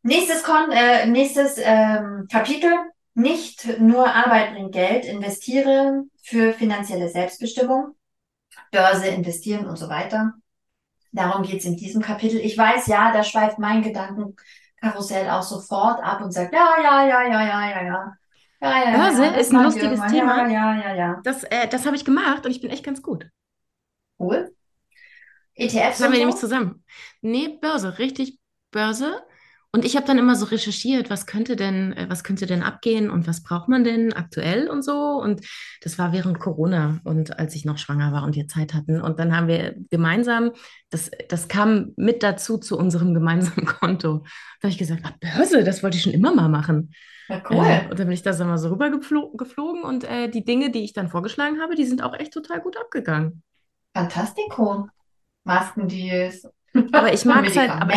Nächstes, Kon äh, nächstes ähm, Kapitel. Nicht nur Arbeit bringt Geld, investiere für finanzielle Selbstbestimmung, Börse investieren und so weiter. Darum geht's in diesem Kapitel. Ich weiß, ja, da schweift mein Gedankenkarussell auch sofort ab und sagt, ja, ja, ja, ja, ja, ja, ja. Ja, ja, Börse ja, ist ein lustiges Thema. Ja, ja, ja, ja. Das, äh, das habe ich gemacht und ich bin echt ganz gut. Cool. ETFs. Das haben wir nämlich zusammen. Nee, Börse, richtig Börse. Und ich habe dann immer so recherchiert, was könnte denn, äh, was könnte denn abgehen und was braucht man denn aktuell und so. Und das war während Corona und als ich noch schwanger war und wir Zeit hatten. Und dann haben wir gemeinsam, das, das kam mit dazu zu unserem gemeinsamen (laughs) Konto. Da habe ich gesagt, ach, Börse, das wollte ich schon immer mal machen. Ja, cool. Äh, und dann bin ich da so mal so rüber geflogen und äh, die Dinge, die ich dann vorgeschlagen habe, die sind auch echt total gut abgegangen. Fantastico. Maskendeals, Aber ich (laughs) mag es halt, aber.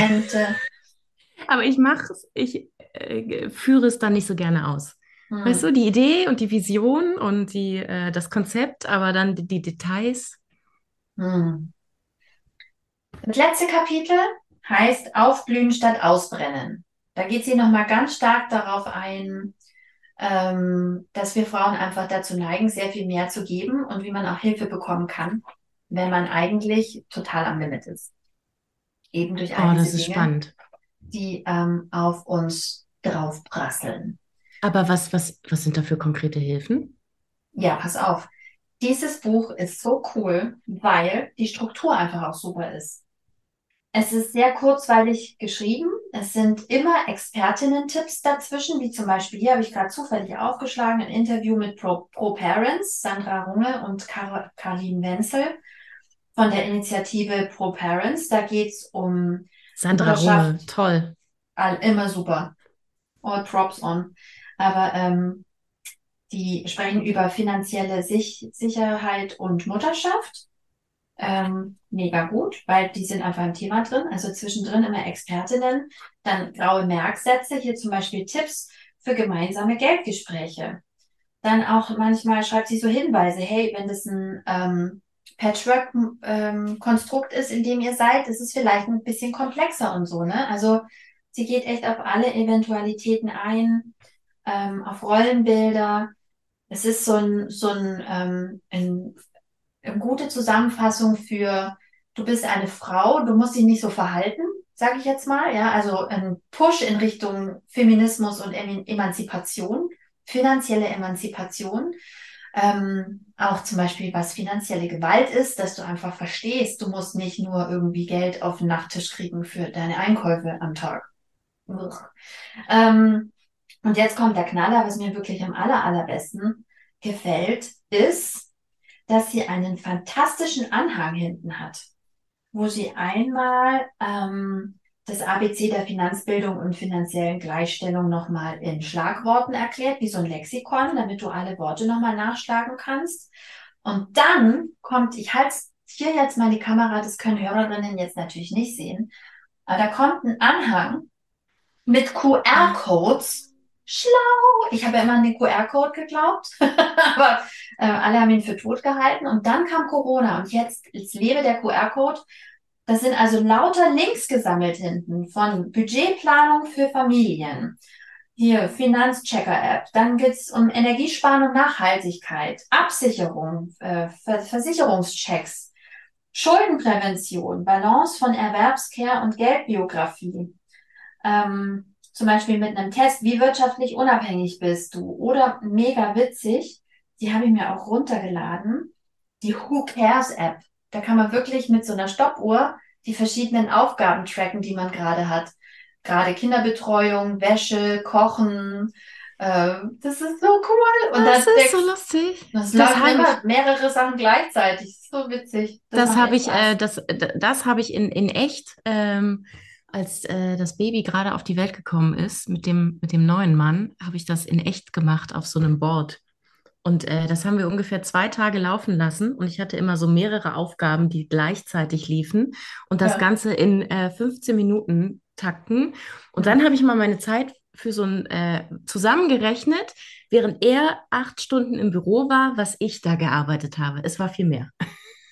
Aber ich mache es, ich äh, führe es dann nicht so gerne aus. Weißt Hm. du, die Idee und die Vision und die, äh, das Konzept, aber dann die, die Details. Hm. Das letzte Kapitel heißt Aufblühen statt Ausbrennen. Da geht sie nochmal ganz stark darauf ein, ähm, dass wir Frauen einfach dazu neigen, sehr viel mehr zu geben und wie man auch Hilfe bekommen kann, wenn man eigentlich total am Limit ist. Eben durch all Oh, diese das ist Dinge, spannend. Die ähm, auf uns draufprasseln. Aber was, was, was sind da für konkrete Hilfen? Ja, pass auf. Dieses Buch ist so cool, weil die Struktur einfach auch super ist. Es ist sehr kurzweilig geschrieben. Es sind immer Expertinnen-Tipps dazwischen, wie zum Beispiel hier habe ich gerade zufällig aufgeschlagen, ein Interview mit Pro, Pro Parents, Sandra Runge und Kar Karin Wenzel von der Initiative Pro Parents. Da geht's um Sandra Runge, toll. all, immer super. All props on. Aber ähm, die sprechen über finanzielle Sich Sicherheit und Mutterschaft. Ähm, mega gut, weil die sind einfach im Thema drin. Also zwischendrin immer Expertinnen, dann graue Merksätze, hier zum Beispiel Tipps für gemeinsame Geldgespräche. Dann auch manchmal schreibt sie so Hinweise, hey, wenn das ein ähm, Patchwork-Konstrukt ist, in dem ihr seid, ist es vielleicht ein bisschen komplexer und so, ne? Also sie geht echt auf alle Eventualitäten ein, ähm, auf Rollenbilder. Es ist so ein, so ein, ähm, ein eine gute Zusammenfassung für, du bist eine Frau, du musst dich nicht so verhalten, sage ich jetzt mal, ja, also ein Push in Richtung Feminismus und Emanzipation, finanzielle Emanzipation, ähm, auch zum Beispiel, was finanzielle Gewalt ist, dass du einfach verstehst, du musst nicht nur irgendwie Geld auf den Nachttisch kriegen für deine Einkäufe am Tag. Ähm, und jetzt kommt der Knaller, was mir wirklich am aller, allerbesten gefällt, ist, dass sie einen fantastischen Anhang hinten hat, wo sie einmal ähm, das ABC der Finanzbildung und finanziellen Gleichstellung nochmal in Schlagworten erklärt, wie so ein Lexikon, damit du alle Worte nochmal nachschlagen kannst. Und dann kommt, ich halte hier jetzt mal die Kamera, das können Hörerinnen jetzt natürlich nicht sehen, aber da kommt ein Anhang mit QR-Codes. Schlau! Ich habe immer an den QR-Code geglaubt, (laughs) aber äh, alle haben ihn für tot gehalten. Und dann kam Corona und jetzt, jetzt lebe der QR-Code. Das sind also lauter Links gesammelt hinten von Budgetplanung für Familien. Hier, Finanzchecker-App. Dann geht's um Energiesparen und Nachhaltigkeit, Absicherung, äh, Ver Versicherungschecks, Schuldenprävention, Balance von Erwerbscare und Geldbiografie. Ähm, zum Beispiel mit einem Test, wie wirtschaftlich unabhängig bist du? Oder mega witzig, die habe ich mir auch runtergeladen, die Who Cares App. Da kann man wirklich mit so einer Stoppuhr die verschiedenen Aufgaben tracken, die man gerade hat. Gerade Kinderbetreuung, Wäsche, Kochen. Äh, das ist so cool. Und Das dann ist so lustig. das Das laufen immer ich, mehrere Sachen gleichzeitig. Das ist so witzig. Das das habe ich, äh, das, das habe ich in, in echt, ähm, als äh, das Baby gerade auf die Welt gekommen ist, mit dem, mit dem neuen Mann, habe ich das in echt gemacht auf so einem Board. Und äh, das haben wir ungefähr zwei Tage laufen lassen und ich hatte immer so mehrere Aufgaben, die gleichzeitig liefen und das Ja. Ganze in äh, 15 Minuten Takten. Und dann habe ich mal meine Zeit für so ein äh, zusammengerechnet, während er acht Stunden im Büro war, was ich da gearbeitet habe. Es war viel mehr.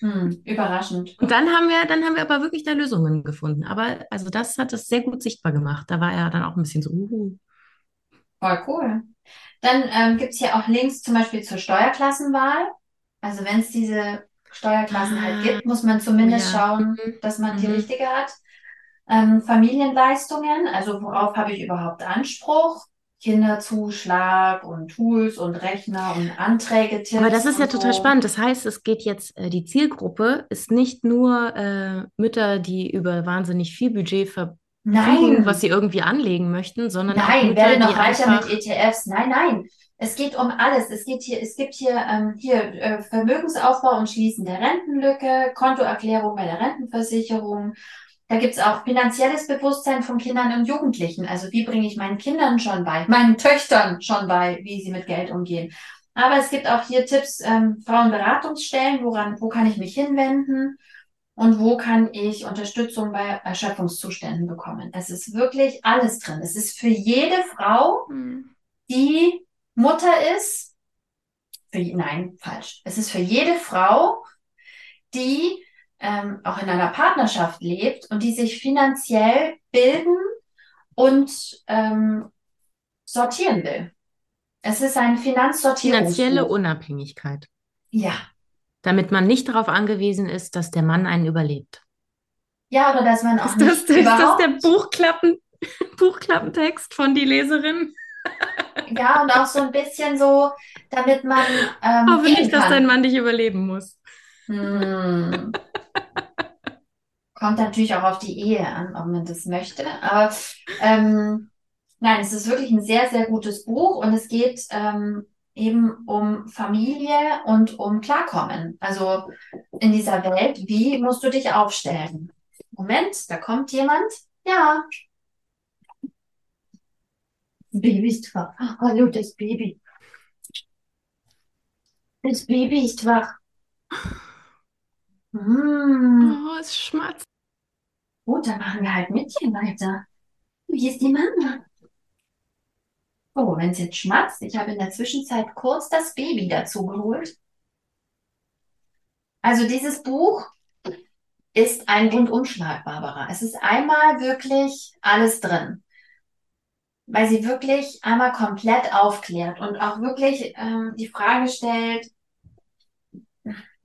Hm. Überraschend. Und dann haben wir, dann haben wir aber wirklich da Lösungen gefunden. Aber also das hat das sehr gut sichtbar gemacht. Da war er dann auch ein bisschen so, uh, Voll cool. Dann ähm, gibt's hier auch Links zum Beispiel zur Steuerklassenwahl. Also wenn es diese Steuerklassen halt ah, gibt, muss man zumindest ja, schauen, mhm, dass man die mhm. richtige hat. Ähm, Familienleistungen, also worauf habe ich überhaupt Anspruch? Kinderzuschlag und Tools und Rechner und Anträge, Aber das Tipps ist ja und total so. spannend. Das heißt, es geht jetzt, äh, die Zielgruppe ist nicht nur äh, Mütter, die über wahnsinnig viel Budget verfügen, was Nein, sie irgendwie anlegen möchten, sondern Nein, Mütter, werde noch reicher mit ETFs. Nein, nein. Es geht um alles. Es geht hier, es gibt hier, ähm, hier äh, Vermögensaufbau und Schließen der Rentenlücke, Kontoerklärung bei der Rentenversicherung. Da gibt's auch finanzielles Bewusstsein von Kindern und Jugendlichen. Also wie bringe ich meinen Kindern schon bei, meinen Töchtern schon bei, wie sie mit Geld umgehen. Aber es gibt auch hier Tipps, ähm, Frauenberatungsstellen, woran, wo kann ich mich hinwenden und wo kann ich Unterstützung bei Erschöpfungszuständen bekommen. Es ist wirklich alles drin. Es ist für jede Frau, Hm. die Mutter ist, für, nein, falsch. Es ist für jede Frau, die ähm, auch in einer Partnerschaft lebt und die sich finanziell bilden und ähm, sortieren will. Es ist ein Finanzsortierungsbuch. Finanzielle Unabhängigkeit, Ja. Damit man nicht darauf angewiesen ist, dass der Mann einen überlebt. Ja, oder dass man auch Ist das, nicht ist das überhaupt, der Buchklappen, (laughs) Buchklappentext von die Leserin? ja, und auch so ein bisschen so, damit man ähm, Hoffe nicht, dass kann. dein Mann dich überleben muss. Hm. Kommt natürlich auch auf die Ehe an, ob man das möchte. Aber ähm, nein, es ist wirklich ein sehr, sehr gutes Buch und es geht ähm, eben um Familie und um Klarkommen. Also in dieser Welt, wie musst du dich aufstellen? Moment, da kommt jemand. Ja. Das Baby ist wach. Hallo, das Baby. Das Baby ist wach. Hm. Oh, es schmatzt. Gut, dann machen wir halt mit hier weiter. Wie ist die Mama? Oh, wenn es jetzt schmatzt, ich habe in der Zwischenzeit kurz das Baby dazu geholt. Also dieses Buch ist ein Rundumschlag, Barbara. Es ist einmal wirklich alles drin, weil sie wirklich einmal komplett aufklärt und auch wirklich ähm, die Frage stellt,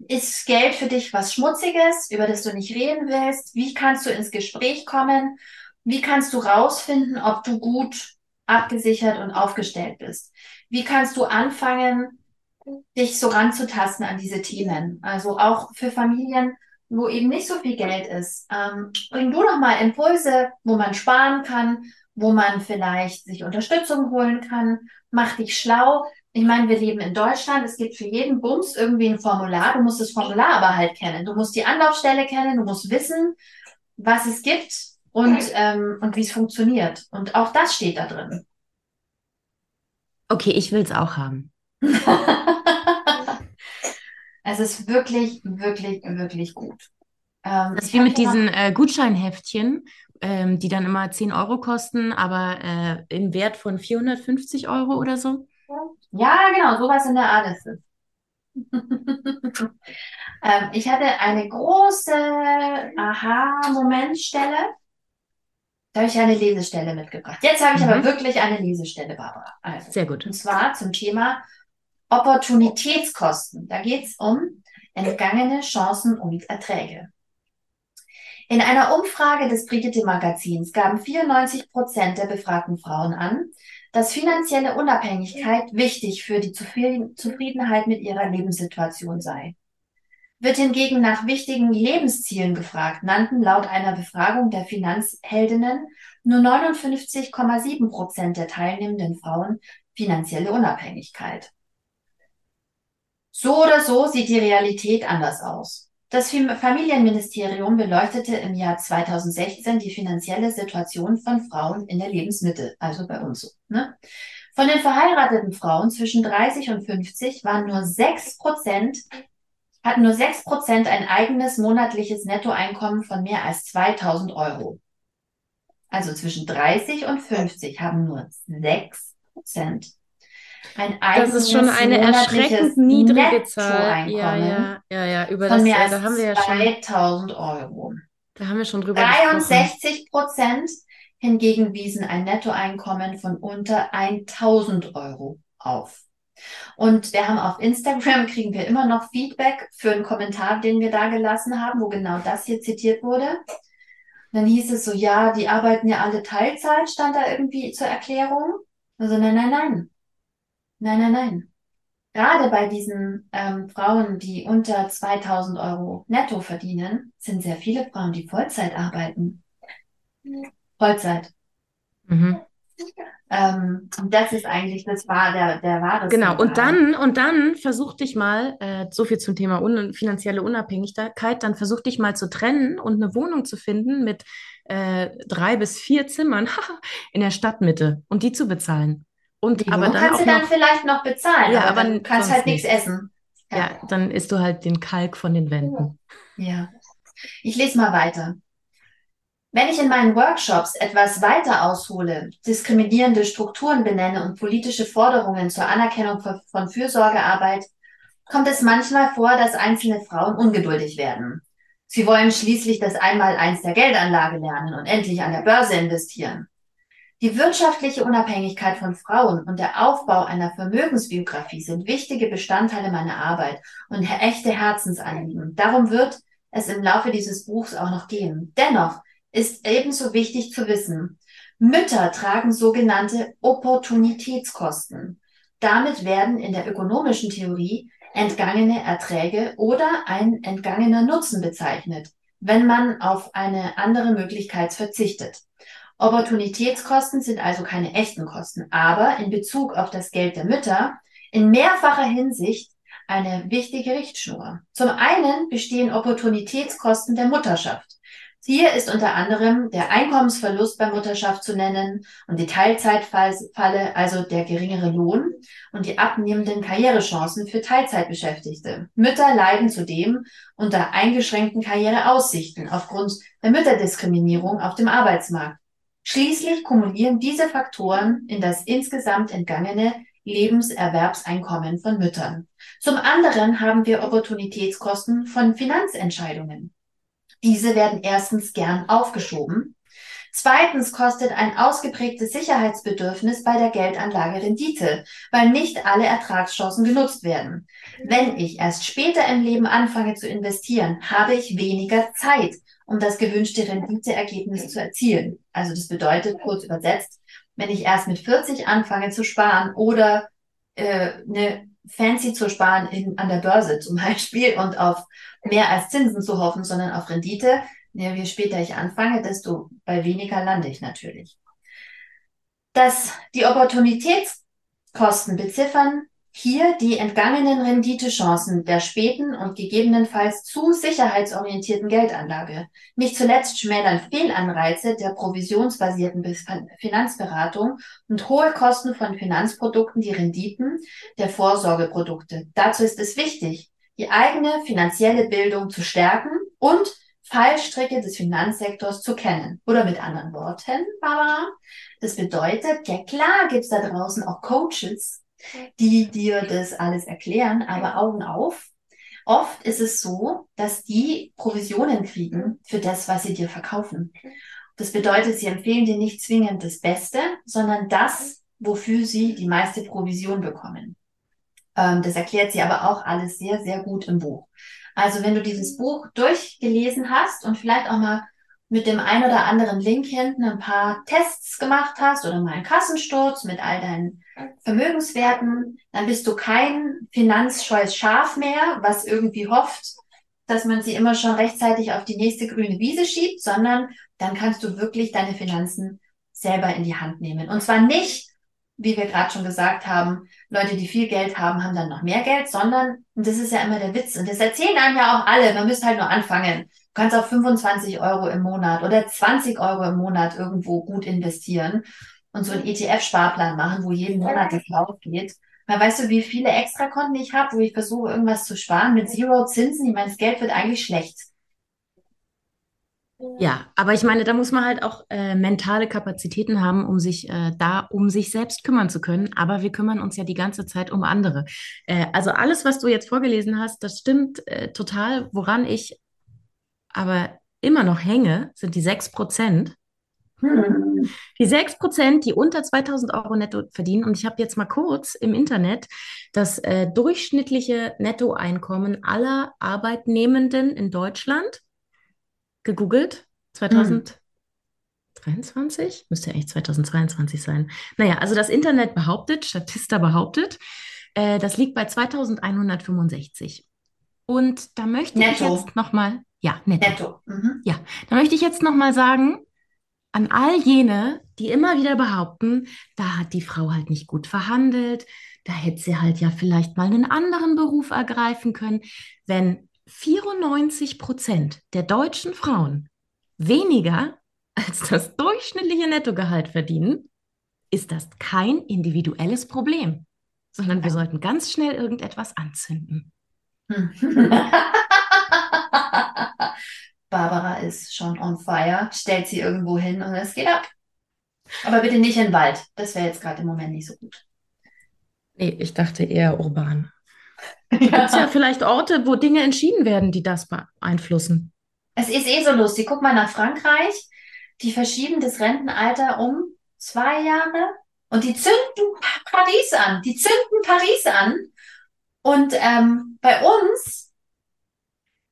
ist Geld für dich was Schmutziges, über das du nicht reden willst? Wie kannst du ins Gespräch kommen? Wie kannst du rausfinden, ob du gut abgesichert und aufgestellt bist? Wie kannst du anfangen, dich so ranzutasten an diese Themen? Also auch für Familien, wo eben nicht so viel Geld ist. Ähm, bring du doch mal Impulse, wo man sparen kann, wo man vielleicht sich Unterstützung holen kann. Mach dich schlau. Ich meine, wir leben in Deutschland. Es gibt für jeden Bums irgendwie ein Formular. Du musst das Formular aber halt kennen. Du musst die Anlaufstelle kennen. Du musst wissen, was es gibt und, ähm, und wie es funktioniert. Und auch das steht da drin. Okay, ich will es auch haben. (laughs) Es ist wirklich, wirklich, wirklich gut. Ähm, Das ist wie mit diesen äh, Gutscheinheftchen, ähm, die dann immer 10 Euro kosten, aber äh, im Wert von 450 Euro oder so. Ja, genau, sowas in der Art ist es. (laughs) ähm, ich hatte eine große Aha-Momentstelle. Da habe ich eine Lesestelle mitgebracht. Jetzt habe ich aber Mhm. wirklich eine Lesestelle, Barbara. Also, Sehr gut. und zwar zum Thema Opportunitätskosten. Da geht es um entgangene Chancen und Erträge. In einer Umfrage des Brigitte Magazins gaben 94 Prozent der befragten Frauen an, dass finanzielle Unabhängigkeit wichtig für die Zufrieden- Zufriedenheit mit ihrer Lebenssituation sei. Wird hingegen nach wichtigen Lebenszielen gefragt, nannten laut einer Befragung der Finanzheldinnen nur 59,7 Prozent der teilnehmenden Frauen finanzielle Unabhängigkeit. So oder so sieht die Realität anders aus. Das Fam- Familienministerium beleuchtete im Jahr 2016 die finanzielle Situation von Frauen in der Lebensmitte, also bei uns so. Ne? Von den verheirateten Frauen zwischen 30 und 50 waren nur 6 Prozent, hatten nur 6 Prozent ein eigenes monatliches Nettoeinkommen von mehr als 2000 Euro. Also zwischen 30 und 50 haben nur 6 Prozent ein Das ist schon eigenes eine erschreckend niedrige Zahl. Ja, ja, ja, ja. Über von das, mehr als da haben wir ja schon, 2000 Euro. da haben wir schon drüber gesprochen. 63 Prozent hingegen wiesen ein Nettoeinkommen von unter 1000 Euro auf. Und wir haben auf Instagram, (laughs) kriegen wir immer noch Feedback für einen Kommentar, den wir da gelassen haben, wo genau das hier zitiert wurde. Dann hieß es so, ja, die arbeiten ja alle Teilzeit, stand da irgendwie zur Erklärung. Also nein, nein, nein. Nein, nein, nein. Gerade bei diesen ähm, Frauen, die unter 2000 Euro netto verdienen, sind sehr viele Frauen, die Vollzeit arbeiten. Vollzeit. Mhm. Ähm, und das ist eigentlich, das war der, der wahre Genau, und dann, und dann versuch dich mal, äh, so viel zum Thema un finanzielle Unabhängigkeit, dann versuch dich mal zu trennen und eine Wohnung zu finden mit äh, drei bis vier Zimmern (laughs) in der Stadtmitte und die zu bezahlen. Und Die aber dann kannst du dann noch, vielleicht noch bezahlen, ja, aber, aber du kannst halt nichts essen. Ja. ja, dann isst du halt den Kalk von den Wänden. Ja. Ich lese mal weiter. Wenn ich in meinen Workshops etwas weiter aushole, diskriminierende Strukturen benenne und politische Forderungen zur Anerkennung von Fürsorgearbeit, kommt es manchmal vor, dass einzelne Frauen ungeduldig werden. Sie wollen schließlich das Einmaleins der Geldanlage lernen und endlich an der Börse investieren. Die wirtschaftliche Unabhängigkeit von Frauen und der Aufbau einer Vermögensbiografie sind wichtige Bestandteile meiner Arbeit und echte Herzensanliegen. Darum wird es im Laufe dieses Buchs auch noch gehen. Dennoch ist ebenso wichtig zu wissen, Mütter tragen sogenannte Opportunitätskosten. Damit werden in der ökonomischen Theorie entgangene Erträge oder ein entgangener Nutzen bezeichnet, wenn man auf eine andere Möglichkeit verzichtet. Opportunitätskosten sind also keine echten Kosten, aber in Bezug auf das Geld der Mütter in mehrfacher Hinsicht eine wichtige Richtschnur. Zum einen bestehen Opportunitätskosten der Mutterschaft. Hier ist unter anderem der Einkommensverlust bei Mutterschaft zu nennen und die Teilzeitfalle, also der geringere Lohn und die abnehmenden Karrierechancen für Teilzeitbeschäftigte. Mütter leiden zudem unter eingeschränkten Karriereaussichten aufgrund der Mütterdiskriminierung auf dem Arbeitsmarkt. Schließlich kumulieren diese Faktoren in das insgesamt entgangene Lebenserwerbseinkommen von Müttern. Zum anderen haben wir Opportunitätskosten von Finanzentscheidungen. Diese werden erstens gern aufgeschoben. Zweitens kostet ein ausgeprägtes Sicherheitsbedürfnis bei der Geldanlage Rendite, weil nicht alle Ertragschancen genutzt werden. Wenn ich erst später im Leben anfange zu investieren, habe ich weniger Zeit, um das gewünschte Renditeergebnis zu erzielen. Also das bedeutet, kurz übersetzt, wenn ich erst mit 40 anfange zu sparen oder äh, eine fancy zu sparen in, an der Börse (laughs) zum Beispiel und auf mehr als Zinsen zu hoffen, sondern auf Rendite. Ja, je später ich anfange, desto bei weniger lande ich natürlich. Dass die Opportunitätskosten beziffern hier die entgangenen Renditechancen der späten und gegebenenfalls zu sicherheitsorientierten Geldanlage. Nicht zuletzt schmälern Fehlanreize der provisionsbasierten Finanzberatung und hohe Kosten von Finanzprodukten die Renditen der Vorsorgeprodukte. Dazu ist es wichtig, die eigene finanzielle Bildung zu stärken und Fallstricke des Finanzsektors zu kennen. Oder mit anderen Worten, Barbara, das bedeutet, ja klar gibt's da draußen auch Coaches, die dir das alles erklären, aber Augen auf. Oft ist es so, dass die Provisionen kriegen für das, was sie dir verkaufen. Das bedeutet, sie empfehlen dir nicht zwingend das Beste, sondern das, wofür sie die meiste Provision bekommen. Ähm, das erklärt sie aber auch alles sehr, sehr gut im Buch. Also wenn du dieses Buch durchgelesen hast und vielleicht auch mal mit dem ein oder anderen Link hinten ein paar Tests gemacht hast oder mal einen Kassensturz mit all deinen Vermögenswerten, dann bist du kein finanzscheues Schaf mehr, was irgendwie hofft, dass man sie immer schon rechtzeitig auf die nächste grüne Wiese schiebt, sondern dann kannst du wirklich deine Finanzen selber in die Hand nehmen. Und zwar nicht, wie wir gerade schon gesagt haben, Leute, die viel Geld haben, haben dann noch mehr Geld, sondern, und das ist ja immer der Witz, und das erzählen einem ja auch alle, man müsste halt nur anfangen. Du kannst auch 25 Euro im Monat oder 20 Euro im Monat irgendwo gut investieren und so einen ETF-Sparplan machen, wo jeden Monat das drauf geht. Weil weißt du, wie viele Extrakonten ich habe, wo ich versuche, irgendwas zu sparen mit Zero Zinsen? Ich meine, das Geld wird eigentlich schlecht. Ja, aber ich meine, da muss man halt auch äh, mentale Kapazitäten haben, um sich äh, da um sich selbst kümmern zu können. Aber wir kümmern uns ja die ganze Zeit um andere. Äh, also alles, was du jetzt vorgelesen hast, das stimmt äh, total. Woran ich aber immer noch hänge, sind die sechs Prozent. Die 6 Prozent, die unter 2000 Euro netto verdienen, und ich habe jetzt mal kurz im Internet das äh, durchschnittliche Nettoeinkommen aller Arbeitnehmenden in Deutschland gegoogelt. 2023? Hm. Müsste ja eigentlich 2022 sein. Naja, also das Internet behauptet, Statista behauptet, äh, das liegt bei 2165. Und da möchte netto. ich jetzt nochmal, ja, netto. netto. Mhm. Ja, da möchte ich jetzt nochmal sagen, an all jene, die immer wieder behaupten, da hat die Frau halt nicht gut verhandelt, da hätte sie halt ja vielleicht mal einen anderen Beruf ergreifen können. Wenn 94 Prozent der deutschen Frauen weniger als das durchschnittliche Nettogehalt verdienen, ist das kein individuelles Problem, sondern wir sollten ganz schnell irgendetwas anzünden. (laughs) Barbara ist schon on fire, stellt sie irgendwo hin und es geht ab. Aber bitte nicht in den Wald. Das wäre jetzt gerade im Moment nicht so gut. Nee, ich dachte eher urban. (laughs) Da gibt es ja vielleicht Orte, wo Dinge entschieden werden, die das beeinflussen. Es ist eh so lustig. Guck mal nach Frankreich. Die verschieben das Rentenalter um zwei Jahre und die zünden Paris an. Die zünden Paris an. Und ähm, bei uns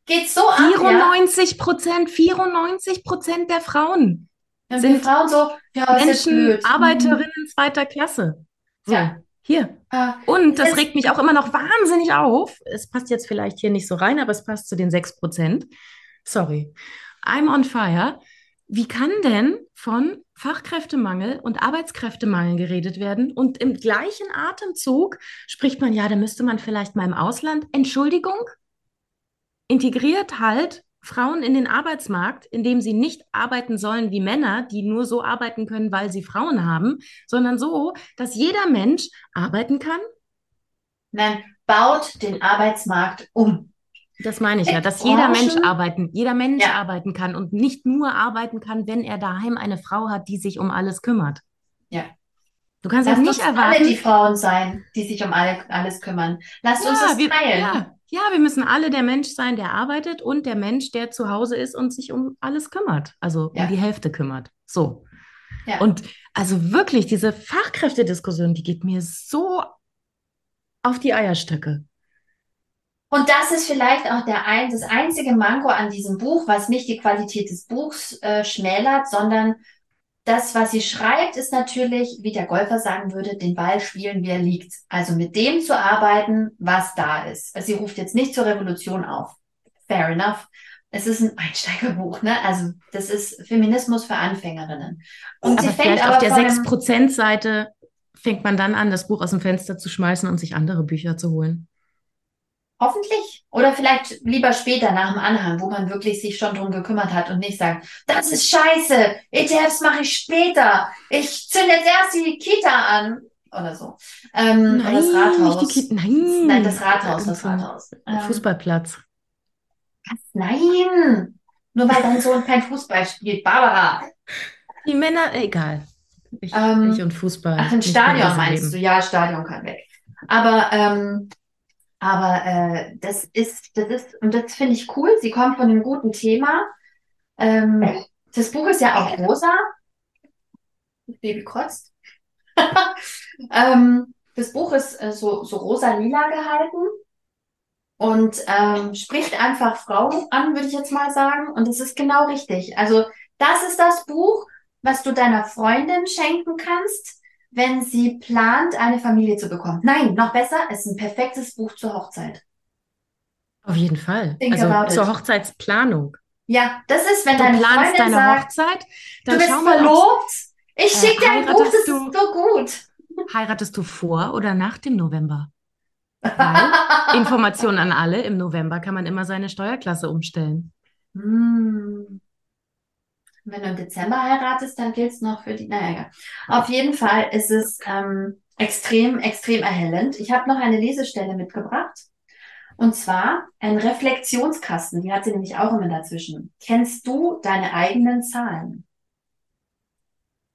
geht's so 94 Prozent, 94 Prozent der Frauen ja, sind Frauen so, ja, Menschen, Arbeiterinnen mhm. zweiter Klasse. So. Ja. Hier. Ah, und das regt mich auch immer noch wahnsinnig auf. Es passt jetzt vielleicht hier nicht so rein, aber es passt zu den 6%. Sorry. I'm on fire. Wie kann denn von Fachkräftemangel und Arbeitskräftemangel geredet werden und im gleichen Atemzug spricht man, ja, da müsste man vielleicht mal im Ausland, Entschuldigung, integriert halt Frauen in den Arbeitsmarkt, indem sie nicht arbeiten sollen wie Männer, die nur so arbeiten können, weil sie Frauen haben, sondern so, dass jeder Mensch arbeiten kann? Nein, baut den Arbeitsmarkt um. Das meine ich ja, dass Branchen, jeder Mensch arbeiten, jeder Mensch ja. arbeiten kann und nicht nur arbeiten kann, wenn er daheim eine Frau hat, die sich um alles kümmert. Ja. Du kannst Lasst ja nicht erwarten. alle die Frauen sein, die sich um alle, alles kümmern. Lasst ja, uns das teilen. Ja, ja, wir müssen alle der Mensch sein, der arbeitet und der Mensch, der zu Hause ist und sich um alles kümmert, also ja. um die Hälfte kümmert. So. Ja. Und also wirklich, diese Fachkräftediskussion, die geht mir so auf die Eierstöcke. Und das ist vielleicht auch der ein, das einzige Manko an diesem Buch, was nicht die Qualität des Buchs äh, schmälert, sondern das, was sie schreibt, ist natürlich, wie der Golfer sagen würde, den Ball spielen, wie er liegt. Also mit dem zu arbeiten, was da ist. Also sie ruft jetzt nicht zur Revolution auf. Fair enough. Es ist ein (laughs) Einsteigerbuch, ne? Also das ist Feminismus für Anfängerinnen. Und aber sie fängt vielleicht aber auf der 6%-Seite fängt man dann an, das Buch aus dem Fenster zu schmeißen und sich andere Bücher zu holen. Hoffentlich. Oder vielleicht lieber später nach dem Anhang, wo man wirklich sich schon drum gekümmert hat und nicht sagt, das ist scheiße, ETFs mache ich später. Ich zünde jetzt erst die Kita an. Oder so. Ähm, nein, das Rathaus. Nicht die Kita, nein. nein, das Rathaus, das Rathaus. Ähm, Fußballplatz. Was? Nein. Nur weil dein Sohn kein Fußball spielt. Barbara. Die Männer, egal. Ich, ähm, ich und Fußball. Ach, ein Stadion meinst du? Ja, Stadion kann weg. Aber ähm, aber äh, das ist, das ist, und das finde ich cool. Sie kommt von einem guten Thema. Ähm, das Buch ist ja auch rosa. Das Baby kotzt. (laughs) ähm, das Buch ist äh, so, so rosa-lila gehalten und ähm, spricht einfach Frauen an, würde ich jetzt mal sagen. Und das ist genau richtig. Also das ist das Buch, was du deiner Freundin schenken kannst, wenn sie plant, eine Familie zu bekommen. Nein, noch besser, es ist ein perfektes Buch zur Hochzeit. Auf jeden Fall. Think also zur Hochzeitsplanung. Ja, das ist, wenn du deine planst Freundin deine sagt, Hochzeit, dann du bist verlobt. Ich schicke äh, dir ein Buch, das ist so gut. Heiratest du vor oder nach dem November? Weil, (laughs) Information an alle, im November kann man immer seine Steuerklasse umstellen. Hm. Wenn du im Dezember heiratest, dann gilt es noch für die. Naja, egal. Auf jeden Fall ist es ähm, extrem, extrem erhellend. Ich habe noch eine Lesestelle mitgebracht. Und zwar ein Reflexionskasten. Die hat sie nämlich auch immer dazwischen. Kennst du deine eigenen Zahlen?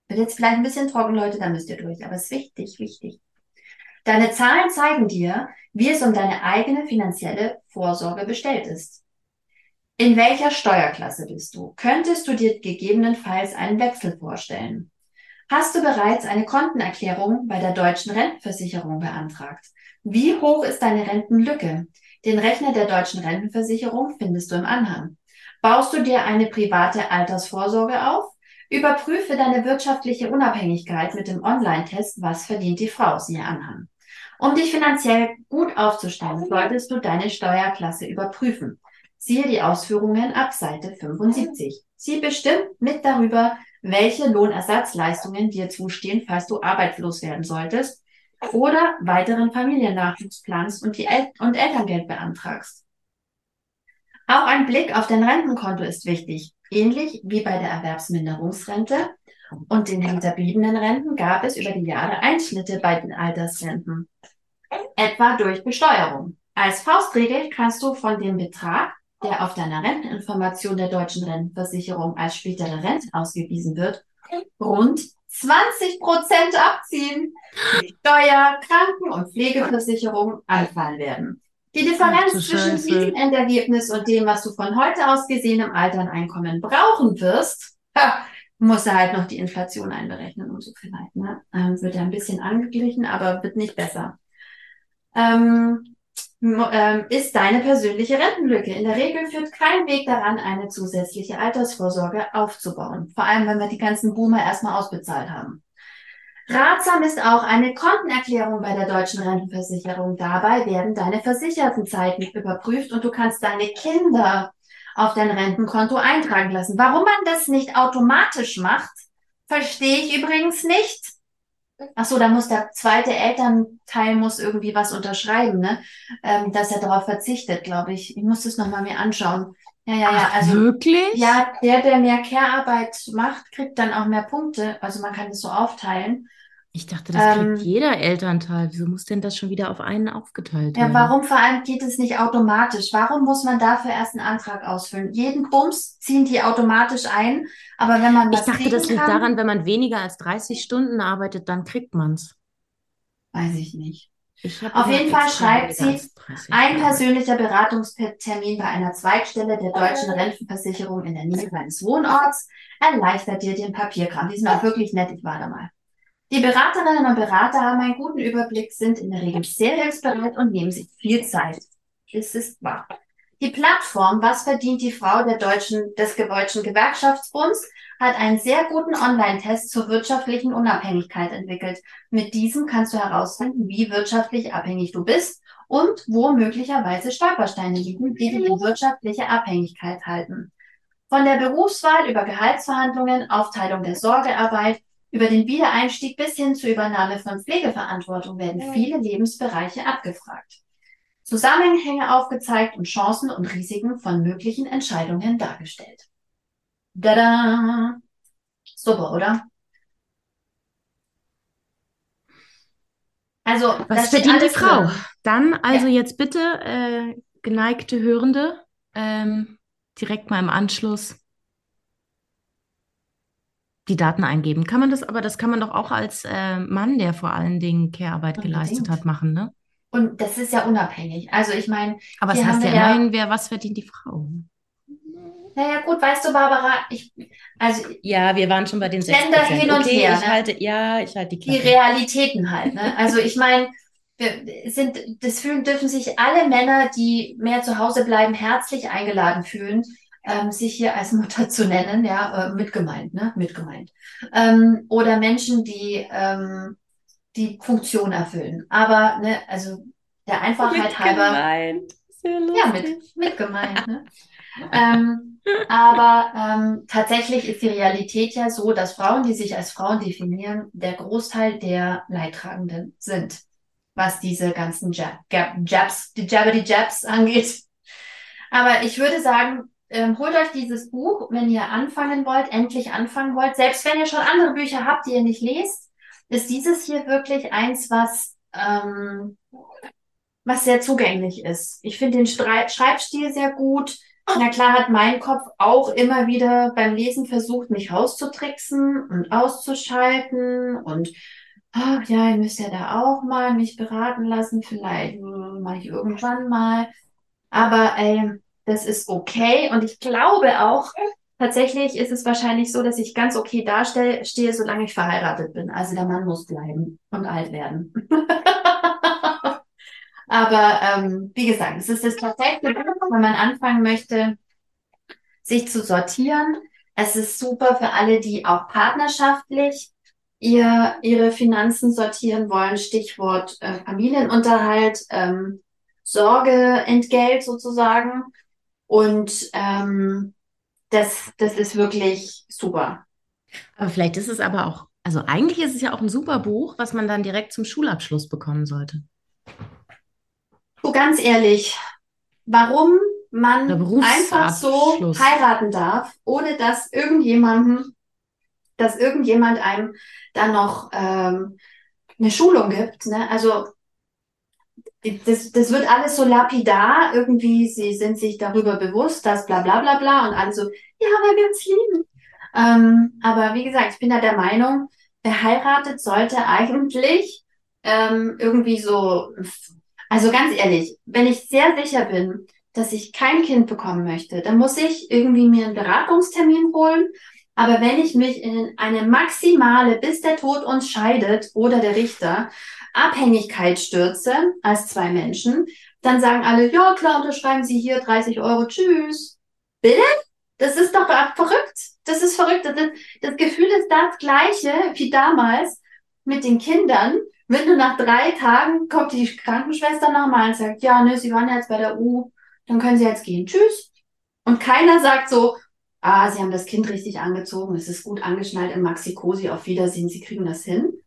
Wird jetzt vielleicht ein bisschen trocken, Leute, da müsst ihr durch. Aber es ist wichtig, wichtig. Deine Zahlen zeigen dir, wie es um deine eigene finanzielle Vorsorge bestellt ist. In welcher Steuerklasse bist du? Könntest du dir gegebenenfalls einen Wechsel vorstellen? Hast du bereits eine Kontenerklärung bei der deutschen Rentenversicherung beantragt? Wie hoch ist deine Rentenlücke? Den Rechner der deutschen Rentenversicherung findest du im Anhang. Baust du dir eine private Altersvorsorge auf? Überprüfe deine wirtschaftliche Unabhängigkeit mit dem Online-Test Was verdient die Frau? Siehe Anhang. Um dich finanziell gut aufzustellen, solltest du deine Steuerklasse überprüfen. Siehe die Ausführungen ab Seite 75. Sie bestimmt mit darüber, welche Lohnersatzleistungen dir zustehen, falls du arbeitslos werden solltest oder weiteren Familiennachwuchs planst und, die El und Elterngeld beantragst. Auch ein Blick auf dein Rentenkonto ist wichtig. Ähnlich wie bei der Erwerbsminderungsrente Und den hinterbliebenen Renten gab es über die Jahre Einschnitte bei den Altersrenten, etwa durch Besteuerung. Als Faustregel kannst du von dem Betrag, der auf deiner Renteninformation der deutschen Rentenversicherung als spätere Rente ausgewiesen wird, rund 20 Prozent abziehen, die Steuer, Kranken- und Pflegeversicherung anfallen werden. Die Differenz Ach, zwischen Scheiße. diesem Endergebnis und dem, was du von heute aus gesehen im Alterneinkommen brauchen wirst, musst du halt noch die Inflation einberechnen und so vielleicht. Ne? Ähm, wird ja ein bisschen angeglichen, aber wird nicht besser. Ähm, ist deine persönliche Rentenlücke. In der Regel führt kein Weg daran, eine zusätzliche Altersvorsorge aufzubauen. Vor allem, wenn wir die ganzen Boomer erstmal ausbezahlt haben. Ratsam ist auch eine Kontenerklärung bei der deutschen Rentenversicherung. Dabei werden deine Versichertenzeiten überprüft und du kannst deine Kinder auf dein Rentenkonto eintragen lassen. Warum man das nicht automatisch macht, verstehe ich übrigens nicht. Ach so, da muss der zweite Elternteil muss irgendwie was unterschreiben, ne? Ähm, dass er darauf verzichtet, glaube ich. Ich muss das nochmal mir anschauen. Ja, ja, ja. Ach, Also wirklich? ja, der, der mehr Care-Arbeit macht, kriegt dann auch mehr Punkte. Also man kann das so aufteilen. Ich dachte, das Ähm, kriegt jeder Elternteil. Wieso muss denn das schon wieder auf einen aufgeteilt Ja, werden? warum vor allem geht es nicht automatisch? Warum muss man dafür erst einen Antrag ausfüllen? Jeden Bums ziehen die automatisch ein, aber wenn man Ich dachte, das liegt kann, daran, wenn man weniger als 30 Stunden arbeitet, dann kriegt man's. weiß ich nicht. Ich Auf jeden Fall schreibt sie, als 30 Ein persönlicher Beratungstermin bei einer Zweigstelle der deutschen Rentenversicherung in der Nähe deines Wohnorts erleichtert dir den Papierkram. Die sind auch wirklich nett, ich war da mal. Die Beraterinnen und Berater haben einen guten Überblick, sind in der Regel sehr hilfsbereit und nehmen sich viel Zeit. Es ist wahr. Die Plattform Was verdient die Frau der deutschen, des Deutschen Gewerkschaftsbunds hat einen sehr guten Online-Test zur wirtschaftlichen Unabhängigkeit entwickelt. Mit diesem kannst du herausfinden, wie wirtschaftlich abhängig du bist und wo möglicherweise Stolpersteine liegen, die dich wirtschaftliche Abhängigkeit halten. Von der Berufswahl über Gehaltsverhandlungen, Aufteilung der Sorgearbeit, über den Wiedereinstieg bis hin zur Übernahme von Pflegeverantwortung werden viele Lebensbereiche abgefragt. Zusammenhänge aufgezeigt und Chancen und Risiken von möglichen Entscheidungen dargestellt. Tada! Super, oder? Also, Was verdient die Frau? drin. Dann also jetzt bitte, äh, geneigte Hörende, ähm, direkt mal im Anschluss die Daten eingeben. Kann man das, aber das kann man doch auch als äh, Mann, der vor allen Dingen Care-Arbeit geleistet hat, machen, ne? Und das ist ja unabhängig. Also ich meine, Aber es heißt ja immerhin, wer was verdient die Frau? naja gut, weißt du, Barbara, ich, also Ja, wir waren schon bei den Gender 6%. hin und okay, her, ich ne? halte, ja, ich halte die die Klappe. Realitäten halt, ne? (laughs) Also ich meine, wir sind, das fühlen, dürfen sich alle Männer, die mehr zu Hause bleiben, herzlich eingeladen fühlen, ähm, sich hier als Mutter zu nennen, ja, äh, mitgemeint, ne? Mitgemeint. Ähm, oder Menschen, die, ähm, die Funktion erfüllen. Aber, ne, also der Einfachheit halber. Mitgemeint. Ja, mit, mit gemeint, ne? ähm, aber ähm, tatsächlich ist die Realität ja so, dass Frauen, die sich als Frauen definieren, der Großteil der Leidtragenden sind, was diese ganzen Jab, Jab, Jabs, die Jabbity Jabs angeht. Aber ich würde sagen, ähm, holt euch dieses Buch, wenn ihr anfangen wollt, endlich anfangen wollt. Selbst wenn ihr schon andere Bücher habt, die ihr nicht lest, ist dieses hier wirklich eins, was ähm, was sehr zugänglich ist. Ich finde den Strei- Schreibstil sehr gut. Na klar hat mein Kopf auch immer wieder beim Lesen versucht, mich rauszutricksen und auszuschalten und ach ja, ihr müsst ja da auch mal mich beraten lassen, vielleicht äh, mache ich irgendwann mal. Aber ey, das ist okay und ich glaube auch, tatsächlich ist es wahrscheinlich so, dass ich ganz okay dastehe, stehe, solange ich verheiratet bin. Also der Mann muss bleiben und alt werden. (laughs) Aber ähm, wie gesagt, es ist das perfekte wenn man anfangen möchte, sich zu sortieren. Es ist super für alle, die auch partnerschaftlich ihr, ihre Finanzen sortieren wollen. Stichwort äh, Familienunterhalt, ähm, Sorgeentgelt sozusagen. Und ähm, das, das ist wirklich super. Aber vielleicht ist es aber auch, also eigentlich ist es ja auch ein super Buch, was man dann direkt zum Schulabschluss bekommen sollte. Du, ganz ehrlich, warum man einfach so heiraten darf, ohne dass irgendjemandem dass irgendjemand einem dann noch ähm, eine Schulung gibt. Ne? Also das, das wird alles so lapidar, irgendwie, sie sind sich darüber bewusst, dass bla bla bla bla und alle so, ja, weil wir uns lieben. Ähm, aber wie gesagt, ich bin da der Meinung, wer sollte eigentlich ähm, irgendwie so, also ganz ehrlich, wenn ich sehr sicher bin, dass ich kein Kind bekommen möchte, dann muss ich irgendwie mir einen Beratungstermin holen. Aber wenn ich mich in eine maximale, bis der Tod uns scheidet oder der Richter, Abhängigkeit stürze als zwei Menschen, dann sagen alle, ja klar, unterschreiben Sie hier 30 Euro, tschüss. Bitte? Das ist doch verrückt. Das ist verrückt. Das, das Gefühl ist das gleiche wie damals mit den Kindern. Wenn du nach drei Tagen kommt die Krankenschwester nochmal und sagt, ja, nö, Sie waren jetzt bei der U, dann können Sie jetzt gehen. Tschüss. Und keiner sagt so, ah, Sie haben das Kind richtig angezogen, es ist gut angeschnallt in Maxi-Cosi, auf Wiedersehen, Sie kriegen das hin.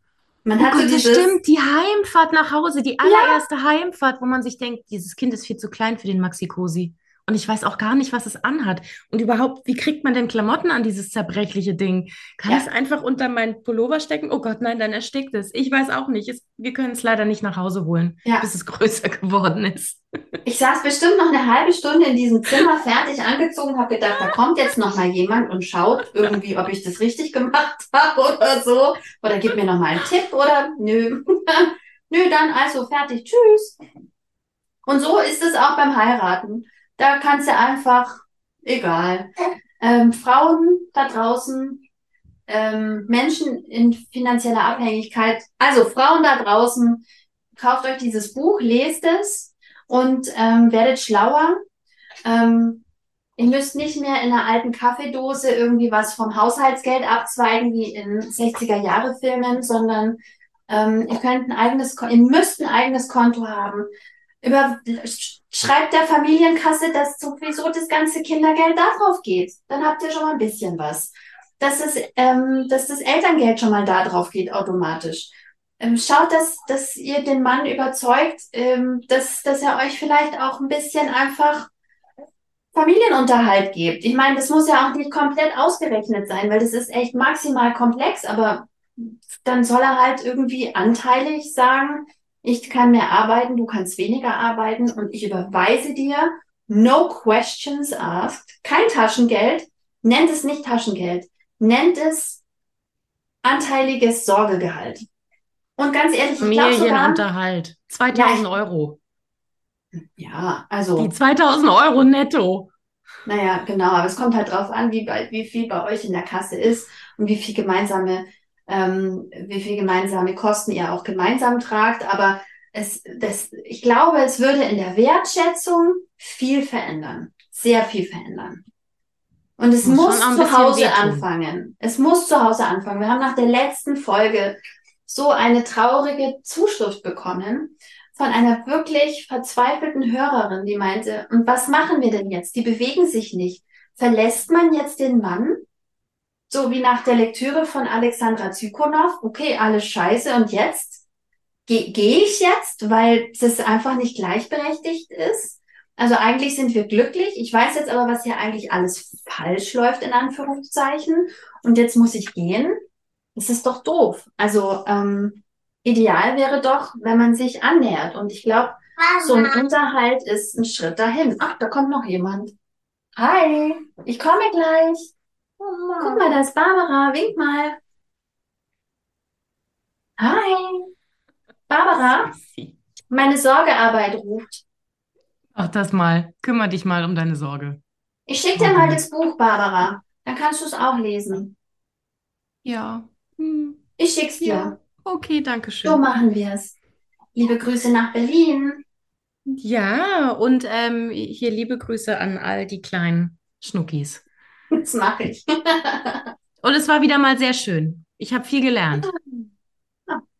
Man oh hat Gott, so dieses, das stimmt, die Heimfahrt nach Hause, die allererste ja. Heimfahrt, wo man sich denkt, dieses Kind ist viel zu klein für den Maxi-Cosi. Und ich weiß auch gar nicht, was es anhat. Und überhaupt, wie kriegt man denn Klamotten an dieses zerbrechliche Ding? Kann ja. es einfach unter meinen Pullover stecken? Oh Gott, nein, dann erstickt es. Ich weiß auch nicht. Es, wir können es leider nicht nach Hause holen, ja. bis es größer geworden ist. Ich saß bestimmt noch eine halbe Stunde in diesem Zimmer fertig angezogen, habe gedacht, da kommt jetzt noch mal jemand und schaut irgendwie, ob ich das richtig gemacht (laughs) habe oder so. Oder gibt mir noch mal einen Tipp oder nö. (laughs) nö, dann also fertig. Tschüss. Und so ist es auch beim Heiraten. Da kannst du einfach, egal. Ähm, Frauen da draußen, ähm, Menschen in finanzieller Abhängigkeit, also Frauen da draußen, kauft euch dieses Buch, lest es und ähm, werdet schlauer. Ähm, ihr müsst nicht mehr in einer alten Kaffeedose irgendwie was vom Haushaltsgeld abzweigen wie in 60er Jahre Filmen, sondern ähm, ihr könnt ein eigenes, ihr müsst ein eigenes Konto haben. Über, schreibt der Familienkasse, dass sowieso das ganze Kindergeld darauf geht. Dann habt ihr schon mal ein bisschen was. Dass, es, ähm, dass das Elterngeld schon mal da drauf geht automatisch. Ähm, schaut, dass, dass ihr den Mann überzeugt, ähm, dass, dass er euch vielleicht auch ein bisschen einfach Familienunterhalt gibt. Ich meine, das muss ja auch nicht komplett ausgerechnet sein, weil das ist echt maximal komplex, aber dann soll er halt irgendwie anteilig sagen, ich kann mehr arbeiten, du kannst weniger arbeiten und ich überweise dir, no questions asked, kein Taschengeld, nennt es nicht Taschengeld, nennt es anteiliges Sorgegehalt. Und ganz ehrlich, ich glaube Familienunterhalt, 2000 ja, Euro. Ja, also. Die 2000 Euro netto. Naja, genau, aber es kommt halt drauf an, wie, bei, wie viel bei euch in der Kasse ist und wie viel gemeinsame ähm, wie viel gemeinsame Kosten ihr auch gemeinsam tragt. Aber es, das, ich glaube, es würde in der Wertschätzung viel verändern, sehr viel verändern. Und es muss, muss zu Hause wehtun. anfangen. Es muss zu Hause anfangen. Wir haben nach der letzten Folge so eine traurige Zuschrift bekommen von einer wirklich verzweifelten Hörerin, die meinte, und was machen wir denn jetzt? Die bewegen sich nicht. Verlässt man jetzt den Mann? So wie nach der Lektüre von Alexandra Zykonow, okay, alles scheiße und jetzt? Gehe geh ich jetzt, weil das einfach nicht gleichberechtigt ist? Also eigentlich sind wir glücklich. Ich weiß jetzt aber, was hier eigentlich alles falsch läuft, in Anführungszeichen. Und jetzt muss ich gehen. Das ist doch doof. Also ähm, ideal wäre doch, wenn man sich annähert. Und ich glaube, so ein Unterhalt ist ein Schritt dahin. Ach, da kommt noch jemand. Hi, ich komme gleich. Guck mal, da ist Barbara. Wink mal. Hi. Barbara, meine Sorgearbeit ruft. Ach, das mal. Kümmer dich mal um deine Sorge. Ich schicke dir mal das Buch, Barbara. Dann kannst du es auch lesen. Ja. Hm. Ich schick's dir. Ja. Okay, danke schön. So machen wir es. Liebe Grüße nach Berlin. Ja, und ähm, hier liebe Grüße an all die kleinen Schnuckis. (laughs) Das mache ich. Und es war wieder mal sehr schön. Ich habe viel gelernt.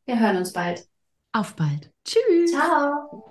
Wir hören uns bald. Auf bald. Tschüss. Ciao.